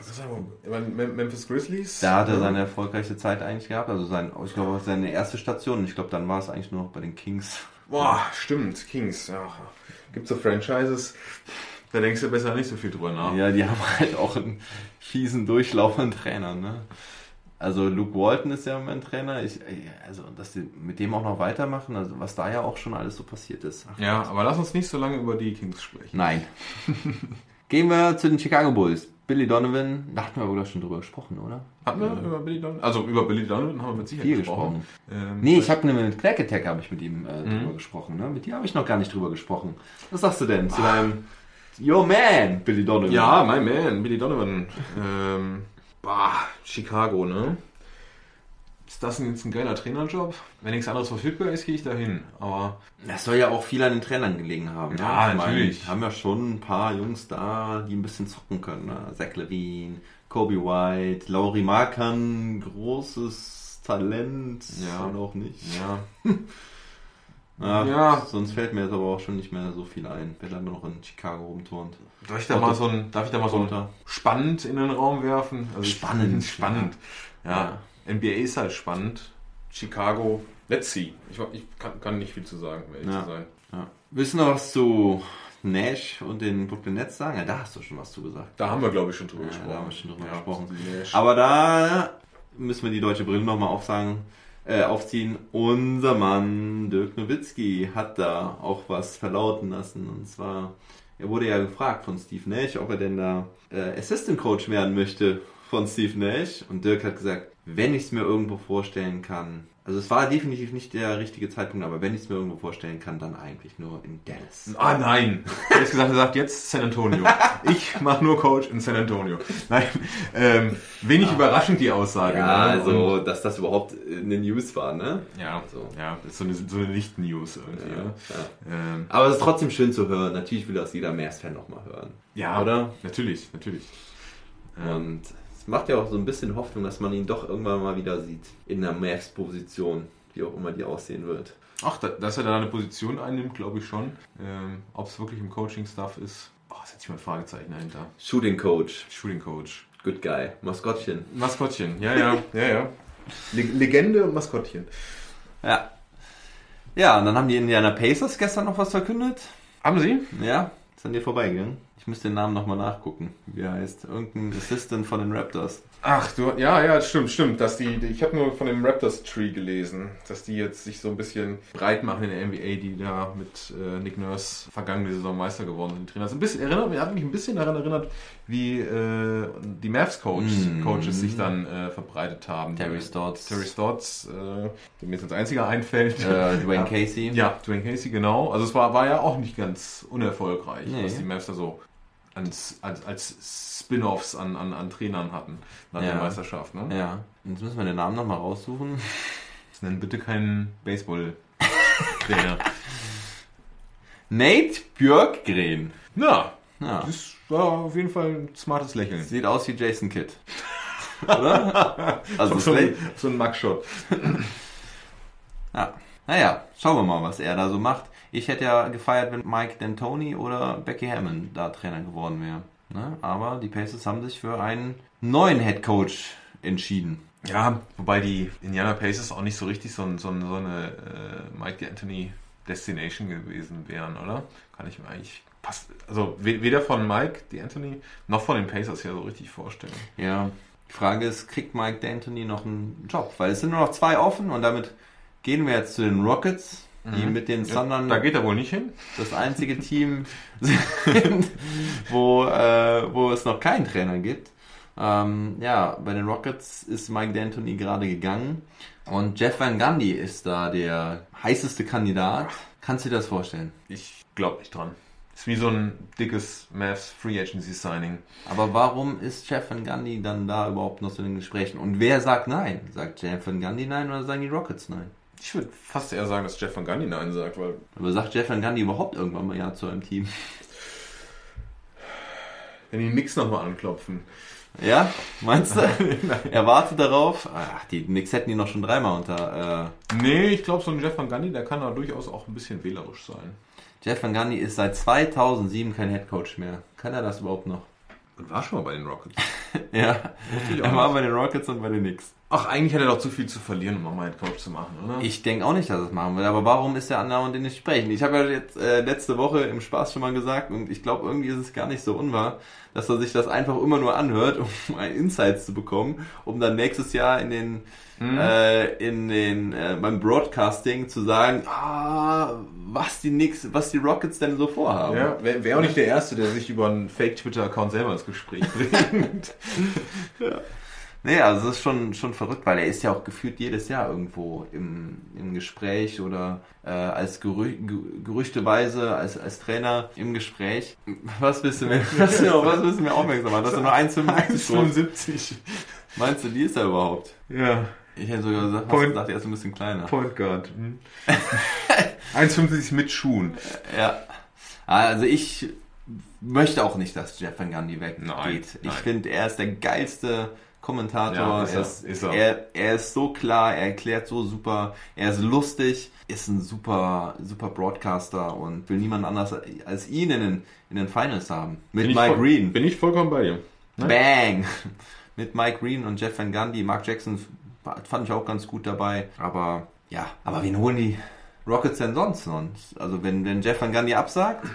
S4: Wir? Mem- Mem- Memphis Grizzlies?
S2: Da hat er seine erfolgreiche Zeit eigentlich gehabt, also sein, ich glaube seine erste Station. Ich glaube, dann war es eigentlich nur noch bei den Kings.
S4: Boah, stimmt, Kings. Ja. Gibt so Franchises, da denkst du besser nicht so viel drüber nach.
S2: Ja, die haben halt auch einen fiesen, durchlaufenden Trainer, ne? Also Luke Walton ist ja mein Trainer. Ich, also, dass die mit dem auch noch weitermachen, also was da ja auch schon alles so passiert ist. Ach,
S4: Ja, aber lass uns nicht so lange über die Kings sprechen.
S2: Nein. Gehen wir zu den Chicago Bulls. Billy Donovan, da hatten wir wohl schon drüber gesprochen, oder?
S4: Hatten wir über Billy Donovan? Also über Billy Donovan haben wir mit Sicherheit
S2: Viel
S4: gesprochen.
S2: gesprochen.
S4: Ähm,
S2: Nee, ich habe mit Clark Attack habe ich mit ihm äh,
S4: Mhm.
S2: drüber gesprochen. Ne? Mit dir habe ich noch gar nicht drüber gesprochen. Was sagst du denn zu deinem Your Man, Billy Donovan?
S4: Ja, my man, Billy Donovan. ähm, bah, Chicago, ne? Ist das jetzt ein geiler Trainerjob? Wenn nichts anderes verfügbar ist, gehe ich da hin. Aber
S2: Das soll ja auch viel an den Trainern gelegen haben. ne?
S4: Ja,
S2: Ich meine,
S4: natürlich.
S2: haben ja schon ein paar Jungs da, die ein bisschen zocken können. Ne? Zach Levine, Kobe White, Laurie Markan, großes Talent.
S4: Ja.
S2: Oder auch nicht.
S4: ja,
S2: Ja,
S4: Ja.
S2: Sonst fällt mir jetzt aber auch schon nicht mehr so viel ein, wer dann noch in Chicago rumturnt.
S4: darf ich da
S2: Otto-
S4: mal so ein, darf ich da mal so ein spannend in den Raum werfen? Also
S2: Spannend.
S4: spannend. Ja. NBA ist halt spannend. Chicago, let's see. Ich, ich kann, kann nicht viel zu sagen, um ehrlich
S2: Ja.
S4: zu sein.
S2: Ja. Willst du noch was zu Nash und den Brooklyn Nets sagen? Ja, da hast du schon was zu gesagt.
S4: Da haben wir, glaube ich, schon drüber
S2: Ja,
S4: gesprochen.
S2: da haben wir schon drüber
S4: Ja,
S2: gesprochen. Aber da müssen wir die deutsche Brille nochmal aufsagen, äh, aufziehen. Unser Mann Dirk Nowitzki hat da auch was verlauten lassen. Und zwar, er wurde ja gefragt von Steve Nash, ob er denn da äh, Assistant Coach werden möchte von Steve Nash. Und Dirk hat gesagt, wenn ich es mir irgendwo vorstellen kann, also es war definitiv nicht der richtige Zeitpunkt, aber wenn ich es mir irgendwo vorstellen kann, dann eigentlich nur in Dallas.
S4: Ah, nein. Er hat gesagt, er sagt jetzt San Antonio. Ich mache nur Coach in San Antonio. Nein, ähm, wenig überraschend die Aussage.
S2: Ja,
S4: ne?
S2: also, dass das überhaupt eine News war, ne?
S4: ja,
S2: So.
S4: ja, das ist so eine, so eine Nicht-News irgendwie.
S2: Ja,
S4: Ja,
S2: ja.
S4: ähm,
S2: Aber es ist trotzdem schön zu hören. Natürlich will das jeder Mavs-Fan nochmal hören.
S4: ja
S2: Oder?
S4: Natürlich, natürlich. Ähm,
S2: Und es macht ja auch so ein bisschen Hoffnung, dass man ihn doch irgendwann mal wieder sieht. In der Mavs-Position, wie auch immer die aussehen wird.
S4: Ach, da, dass er da eine Position einnimmt, glaube ich schon. Ähm, Ob es wirklich im Coaching-Staff ist, oh, setze ich mal ein Fragezeichen dahinter.
S2: Shooting Coach,
S4: Shooting Coach.
S2: good guy, Maskottchen.
S4: Maskottchen, ja, ja, ja, ja. Le Legende und Maskottchen.
S2: Ja. Ja, und dann haben die Indiana Pacers gestern noch was verkündet.
S4: Haben Sie?
S2: Ja, ist an dir vorbeigegangen. Ich müsste den Namen nochmal nachgucken, wie er heißt. Irgendein Assistant von den Raptors.
S4: Ach, du, ja, ja, stimmt, stimmt. Dass die, ich habe nur von dem Raptors Tree gelesen, dass die jetzt sich so ein bisschen breit machen in der NBA, die da mit äh, Nick Nurse vergangene Saison Meister geworden sind. Trainer. Ein bisschen erinnert, hat mich ein bisschen daran erinnert, wie äh, die Mavs Coach,
S2: Mm.
S4: Coaches sich dann äh, verbreitet haben.
S2: Terry Stotts.
S4: Terry Stotts, äh, der mir jetzt als einziger einfällt.
S2: Äh, Dwayne
S4: Ja.
S2: Casey.
S4: Ja, Dwayne Casey, genau. Also es war, war ja auch nicht ganz unerfolgreich,
S2: Nee.
S4: was die Mavs da so als, als, als Spin-Offs an, an, an Trainern hatten nach
S2: Ja.
S4: der Meisterschaft. Ne?
S2: Ja. Jetzt müssen wir den Namen nochmal raussuchen.
S4: Das nennt bitte keinen Baseball-Trainer.
S2: Nate Björkgren.
S4: Na,
S2: Ja.
S4: das war auf jeden Fall ein smartes Lächeln.
S2: Sieht aus wie Jason Kidd. Oder? Also
S4: so, ein, so ein Mugshot.
S2: Ja. Naja, schauen wir mal, was er da so macht. Ich hätte ja gefeiert, wenn Mike D'Antoni oder Becky Hammond da Trainer geworden wäre. Ne? Aber die Pacers haben sich für einen neuen Head Coach entschieden.
S4: Ja, wobei die Indiana Pacers auch nicht so richtig so, ein, so, ein, so eine äh, Mike D'Antoni Destination gewesen wären, oder? Kann ich mir eigentlich passt, also we- weder von Mike D'Antoni noch von den Pacers her so richtig vorstellen.
S2: Ja. Die Frage ist, kriegt Mike D'Antoni noch einen Job? Weil es sind nur noch zwei offen und damit gehen wir jetzt zu den Rockets, die mit den Thundern
S4: Da geht er wohl nicht hin.
S2: das einzige Team sind, wo, äh, wo es noch keinen Trainer gibt. Ähm, ja, bei den Rockets ist Mike D'Antoni gerade gegangen und Jeff Van Gundy ist da der heißeste Kandidat. Kannst du dir das vorstellen?
S4: Ich glaube nicht dran. Ist wie so ein dickes Mavs Free Agency Signing.
S2: Aber warum ist Jeff Van Gundy dann da überhaupt noch so in den Gesprächen? Und wer sagt nein? Sagt Jeff Van Gundy nein oder sagen die Rockets nein?
S4: Ich würde fast eher sagen, dass Jeff Van Gundy Nein sagt, weil
S2: Aber sagt Jeff Van Gundy überhaupt irgendwann mal ja zu einem Team?
S4: wenn die Knicks nochmal anklopfen.
S2: Ja? Meinst du? er wartet darauf. Ach, die Knicks hätten ihn noch schon dreimal unter. Äh,
S4: Nee, ich glaube, so ein Jeff Van Gundy, der kann da durchaus auch ein bisschen wählerisch sein.
S2: Jeff Van Gundy ist seit 2007 kein Headcoach mehr. Kann er das überhaupt noch?
S4: Und war schon mal bei den Rockets.
S2: Ja,
S4: auch
S2: er war bei den Rockets und bei den Knicks.
S4: Ach, eigentlich hat er doch zu viel zu verlieren, um nochmal Headcoach zu machen, oder?
S2: Ich denke auch nicht, dass er es machen will, aber warum ist der andauernd in den Gesprächen? Ich habe ja jetzt äh, letzte Woche im Spaß schon mal gesagt und ich glaube, irgendwie ist es gar nicht so unwahr, dass er sich das einfach immer nur anhört, um ein Insights zu bekommen, um dann nächstes Jahr in den äh, in den äh, beim Broadcasting zu sagen, ah, was die Knicks, was die Rockets denn so vorhaben.
S4: ja, wäre wär auch nicht der Erste, der sich über einen Fake-Twitter-Account selber ins Gespräch bringt.
S2: Nee, also das ist schon, schon verrückt, weil er ist ja auch gefühlt jedes Jahr irgendwo im, im Gespräch oder äh, als Gerü Ge- gerüchteweise als, als Trainer im Gespräch. Was willst du mir, was, was willst du mir aufmerksam machen? Das ist nur 1,75 groß.
S4: 1,75.
S2: Meinst du, die ist er überhaupt?
S4: Ja,
S2: Ich hätte sogar gesagt,
S4: Point-
S2: gesagt, er ist ein bisschen kleiner.
S4: Point Guard. Hm. 1,50 mit Schuhen.
S2: Ja. Also ich möchte auch nicht, dass Jeff Van Gundy weggeht.
S4: Nein,
S2: ich
S4: nein.
S2: finde, er ist der geilste Kommentator.
S4: Ja, ist
S2: er,
S4: er,
S2: ist,
S4: ist er.
S2: Er, er ist so klar, er erklärt so super, er ist lustig, ist ein super, super Broadcaster und will niemand anders als ihn in den, in den Finals haben. Mit
S4: Bin
S2: Mike Green.
S4: Bin ich vollkommen bei dir.
S2: Bang! Mit Mike Green und Jeff Van Gundy. Mark Jackson fand ich auch ganz gut dabei. Aber ja, aber wen holen die Rockets denn sonst? sonst? Also wenn, wenn Jeff Van Gundy absagt,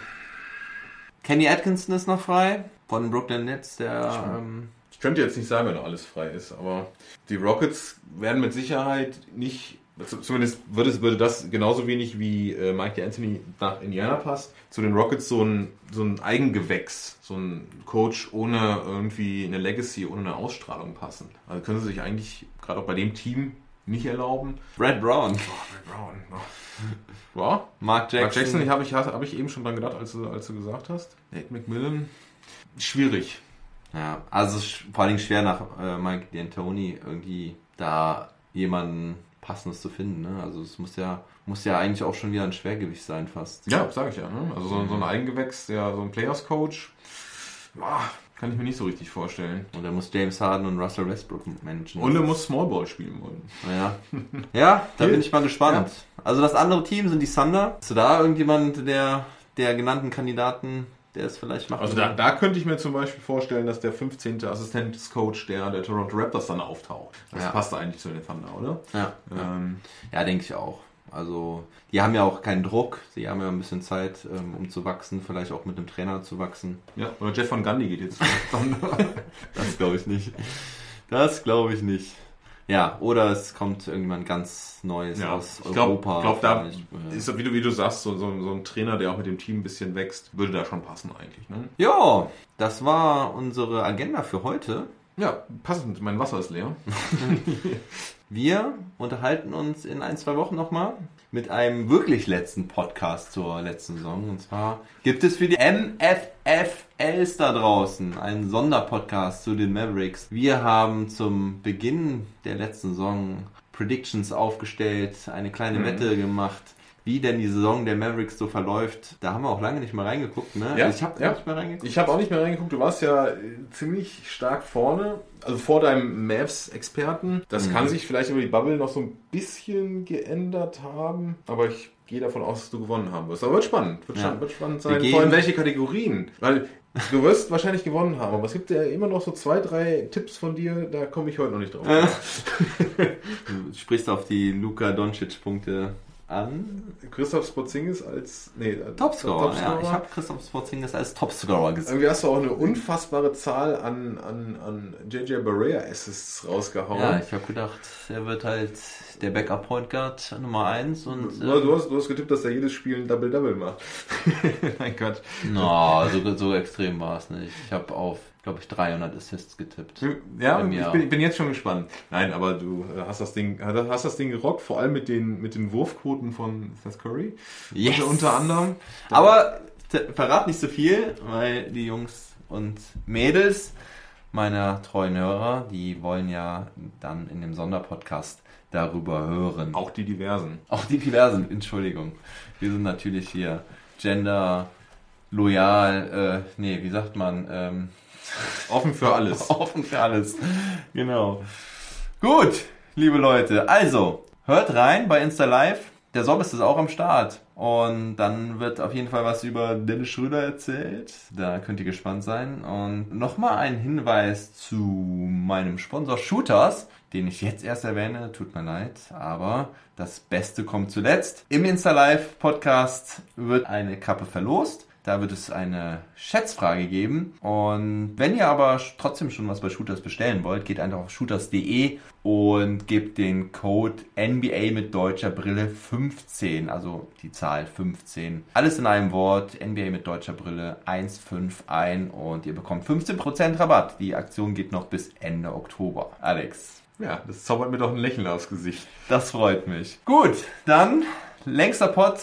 S2: Kenny Atkinson ist noch frei von Brooklyn Nets, der ähm,
S4: Ich könnte jetzt nicht sagen, wenn noch alles frei ist, aber die Rockets werden mit Sicherheit nicht, zumindest würde, es, würde das genauso wenig wie äh, Mike D'Antoni nach Indiana passt, zu den Rockets so ein, so ein Eigengewächs, so ein Coach ohne irgendwie eine Legacy, ohne eine Ausstrahlung passen. Also können sie sich eigentlich, gerade auch bei dem Team, nicht erlauben.
S2: Brad Brown.
S4: Oh, Brown. Oh. Ja,
S2: Mark Jackson.
S4: Mark Jackson, ich habe ich, hab ich eben schon dran gedacht, als du, als du gesagt hast. Nate McMillan, schwierig.
S2: Ja, also vor allen Dingen schwer nach äh, Mike D'Antoni irgendwie da jemanden passendes zu finden. Ne? Also es muss ja, muss ja eigentlich auch schon wieder ein Schwergewicht sein fast.
S4: Ja, sage ich ja. Ne? Also so, so ein Eigengewächs, der so ein Players-Coach, kann ich mir nicht so richtig vorstellen.
S2: Und er muss James Harden und Russell Westbrook managen.
S4: Und er muss Smallball spielen wollen.
S2: Ja, ja da bin ich mal gespannt. Also das andere Team sind die Thunder. Ist da irgendjemand der, der genannten Kandidaten, der es vielleicht macht?
S4: Also da, da könnte ich mir zum Beispiel vorstellen, dass der 15. Assistenzcoach der, der Toronto Raptors dann auftaucht. Das
S2: Ja.
S4: passt eigentlich zu den Thunder, oder?
S2: Ja,
S4: Ähm,
S2: ja denke ich auch. Also, die haben ja auch keinen Druck. Sie haben ja ein bisschen Zeit, ähm, um zu wachsen, vielleicht auch mit dem Trainer zu wachsen.
S4: ja. Oder Jeff Van Gundy geht jetzt.
S2: Das glaube ich nicht. Das glaube ich nicht. Ja, oder es kommt irgendwann ganz Neues
S4: Ja,
S2: aus
S4: ich glaube,
S2: Europa.
S4: glaub, da
S2: vielleicht. Ja.
S4: ist, wie du, wie du sagst, so, so, so ein Trainer, der auch mit dem Team ein bisschen wächst, würde da schon passen eigentlich. Ne?
S2: Ja, das war unsere Agenda für heute.
S4: Ja, passend, mein Wasser ist leer.
S2: Wir unterhalten uns in ein, zwei Wochen nochmal mit einem wirklich letzten Podcast zur letzten Saison. Und zwar gibt es für die MFFLs da draußen einen Sonderpodcast zu den Mavericks. Wir haben zum Beginn der letzten Saison Predictions aufgestellt, eine kleine
S4: Mhm.
S2: Wette gemacht. Wie denn die Saison der Mavericks so verläuft, da haben wir auch lange nicht mehr reingeguckt, ne?
S4: Ja,
S2: Also ich habe
S4: ja.
S2: nicht mehr reingeguckt.
S4: Ich habe auch nicht mehr reingeguckt. Du warst ja äh, ziemlich stark vorne, also vor deinem Mavs-Experten. Das
S2: Mhm.
S4: kann sich vielleicht über die Bubble noch so ein bisschen geändert haben, aber ich gehe davon aus, dass du gewonnen haben wirst. Aber wird spannend, wird,
S2: Ja.
S4: spannend, wird spannend sein. Vor allem welche Kategorien, weil du wirst wahrscheinlich gewonnen haben, aber es gibt ja immer noch so zwei, drei Tipps von dir, da komme ich heute noch nicht drauf.
S2: Du sprichst auf die Luka Doncic-Punkte an.
S4: Christoph Spotzingis als nee,
S2: Topscorer, ja. Ich habe Christoph Sporzingis als Topscorer gesehen.
S4: Irgendwie hast du auch eine unfassbare Zahl an, an, an JJ Barea Assists rausgehauen.
S2: Ja, ich habe gedacht, er wird halt der Backup Point Guard Nummer 1 und
S4: Du, du, hast, du hast getippt, dass er jedes Spiel ein Double-Double macht. mein Gott.
S2: no, so, so extrem war es nicht. Ich habe auf, glaube ich, 300 Assists getippt.
S4: Ja,
S2: Bei mir
S4: ich bin, ich bin jetzt schon gespannt. Nein, aber du äh, hast das Ding, hast das Ding gerockt, vor allem mit den, mit den Wurfquoten von Seth Curry.
S2: Yes.
S4: Unter, unter anderem.
S2: Aber verrat nicht so viel, weil die Jungs und Mädels meiner treuen Hörer, die wollen ja dann in dem Sonderpodcast darüber hören.
S4: Auch die diversen.
S2: Auch die diversen, Entschuldigung. Wir sind natürlich hier gender loyal, äh, nee, wie sagt man, ähm,
S4: Offen für alles.
S2: offen für alles. Genau. Gut, liebe Leute, also, hört rein bei Insta Live. Der Sobbes ist auch am Start. Und dann wird auf jeden Fall was über Dennis Schröder erzählt. Da könnt ihr gespannt sein. Und nochmal ein Hinweis zu meinem Sponsor Shooters, den ich jetzt erst erwähne. Tut mir leid, aber das Beste kommt zuletzt. Im Insta Live Podcast wird eine Kappe verlost. Da wird es eine Schätzfrage geben. Und wenn ihr aber trotzdem schon was bei Shooters bestellen wollt, geht einfach auf shooters.de und gebt den Code NBA mit deutscher Brille 15, also die Zahl 15. Alles in einem Wort, NBA mit deutscher Brille 15 ein und ihr bekommt 15% Rabatt. Die Aktion geht noch bis Ende Oktober. Alex,
S4: Ja, das zaubert mir doch ein Lächeln aufs Gesicht.
S2: das freut mich. Gut, dann längster Pod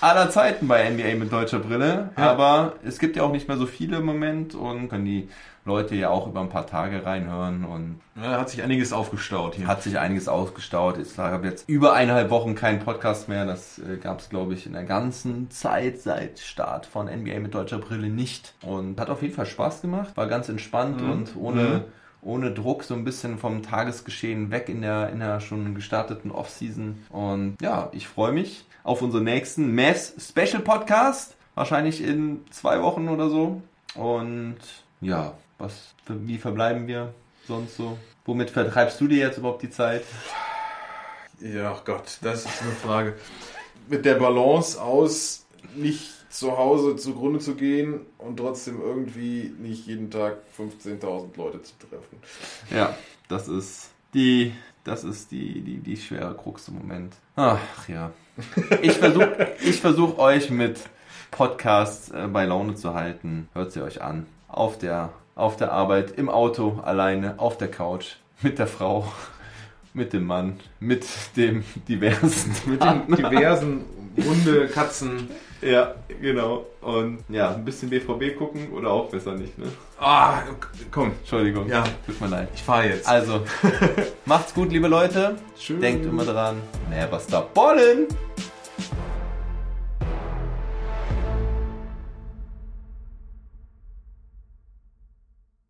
S2: aller Zeiten bei NBA mit deutscher Brille.
S4: Ja.
S2: Aber es gibt ja auch nicht mehr so viele im Moment und können die Leute ja auch über ein paar Tage reinhören und
S4: Ja, hat sich einiges aufgestaut hier.
S2: hat sich einiges ausgestaut. Es gab jetzt über eineinhalb Wochen keinen Podcast mehr. Das äh, gab es, glaube ich, in der ganzen Zeit seit Start von NBA mit deutscher Brille nicht. Und hat auf jeden Fall Spaß gemacht. War ganz entspannt
S4: Mhm.
S2: und ohne,
S4: Mhm.
S2: Ohne Druck so ein bisschen vom Tagesgeschehen weg in der, in der schon gestarteten Offseason. Und ja, ich freue mich auf unseren nächsten Mavs Special Podcast. Wahrscheinlich in zwei Wochen oder so. Und ja, was, wie verbleiben wir sonst so? Womit vertreibst du dir jetzt überhaupt die Zeit?
S4: Ja, ach Gott, das ist eine Frage. Mit der Balance aus, nicht zu Hause zugrunde zu gehen und trotzdem irgendwie nicht jeden Tag 15.000 Leute zu treffen.
S2: Ja, das ist die, das ist die, die, die schwere Krux im Moment. Ach ja. Ich versuche ich versuch euch mit Podcasts äh, bei Laune zu halten. Hört sie euch an. Auf der, auf der Arbeit, im Auto, alleine, auf der Couch, mit der Frau, Mit dem Mann. Mit dem diversen.
S4: Mit den diversen Hunde, Katzen.
S2: Ja, genau. Und ja, ein bisschen BVB gucken oder auch besser nicht, ne?
S4: Ah, komm.
S2: Entschuldigung.
S4: Ja.
S2: Tut mir leid.
S4: Ich fahre jetzt.
S2: Also, macht's gut, liebe Leute.
S4: Tschüss.
S2: Denkt immer dran. Never stop ballen.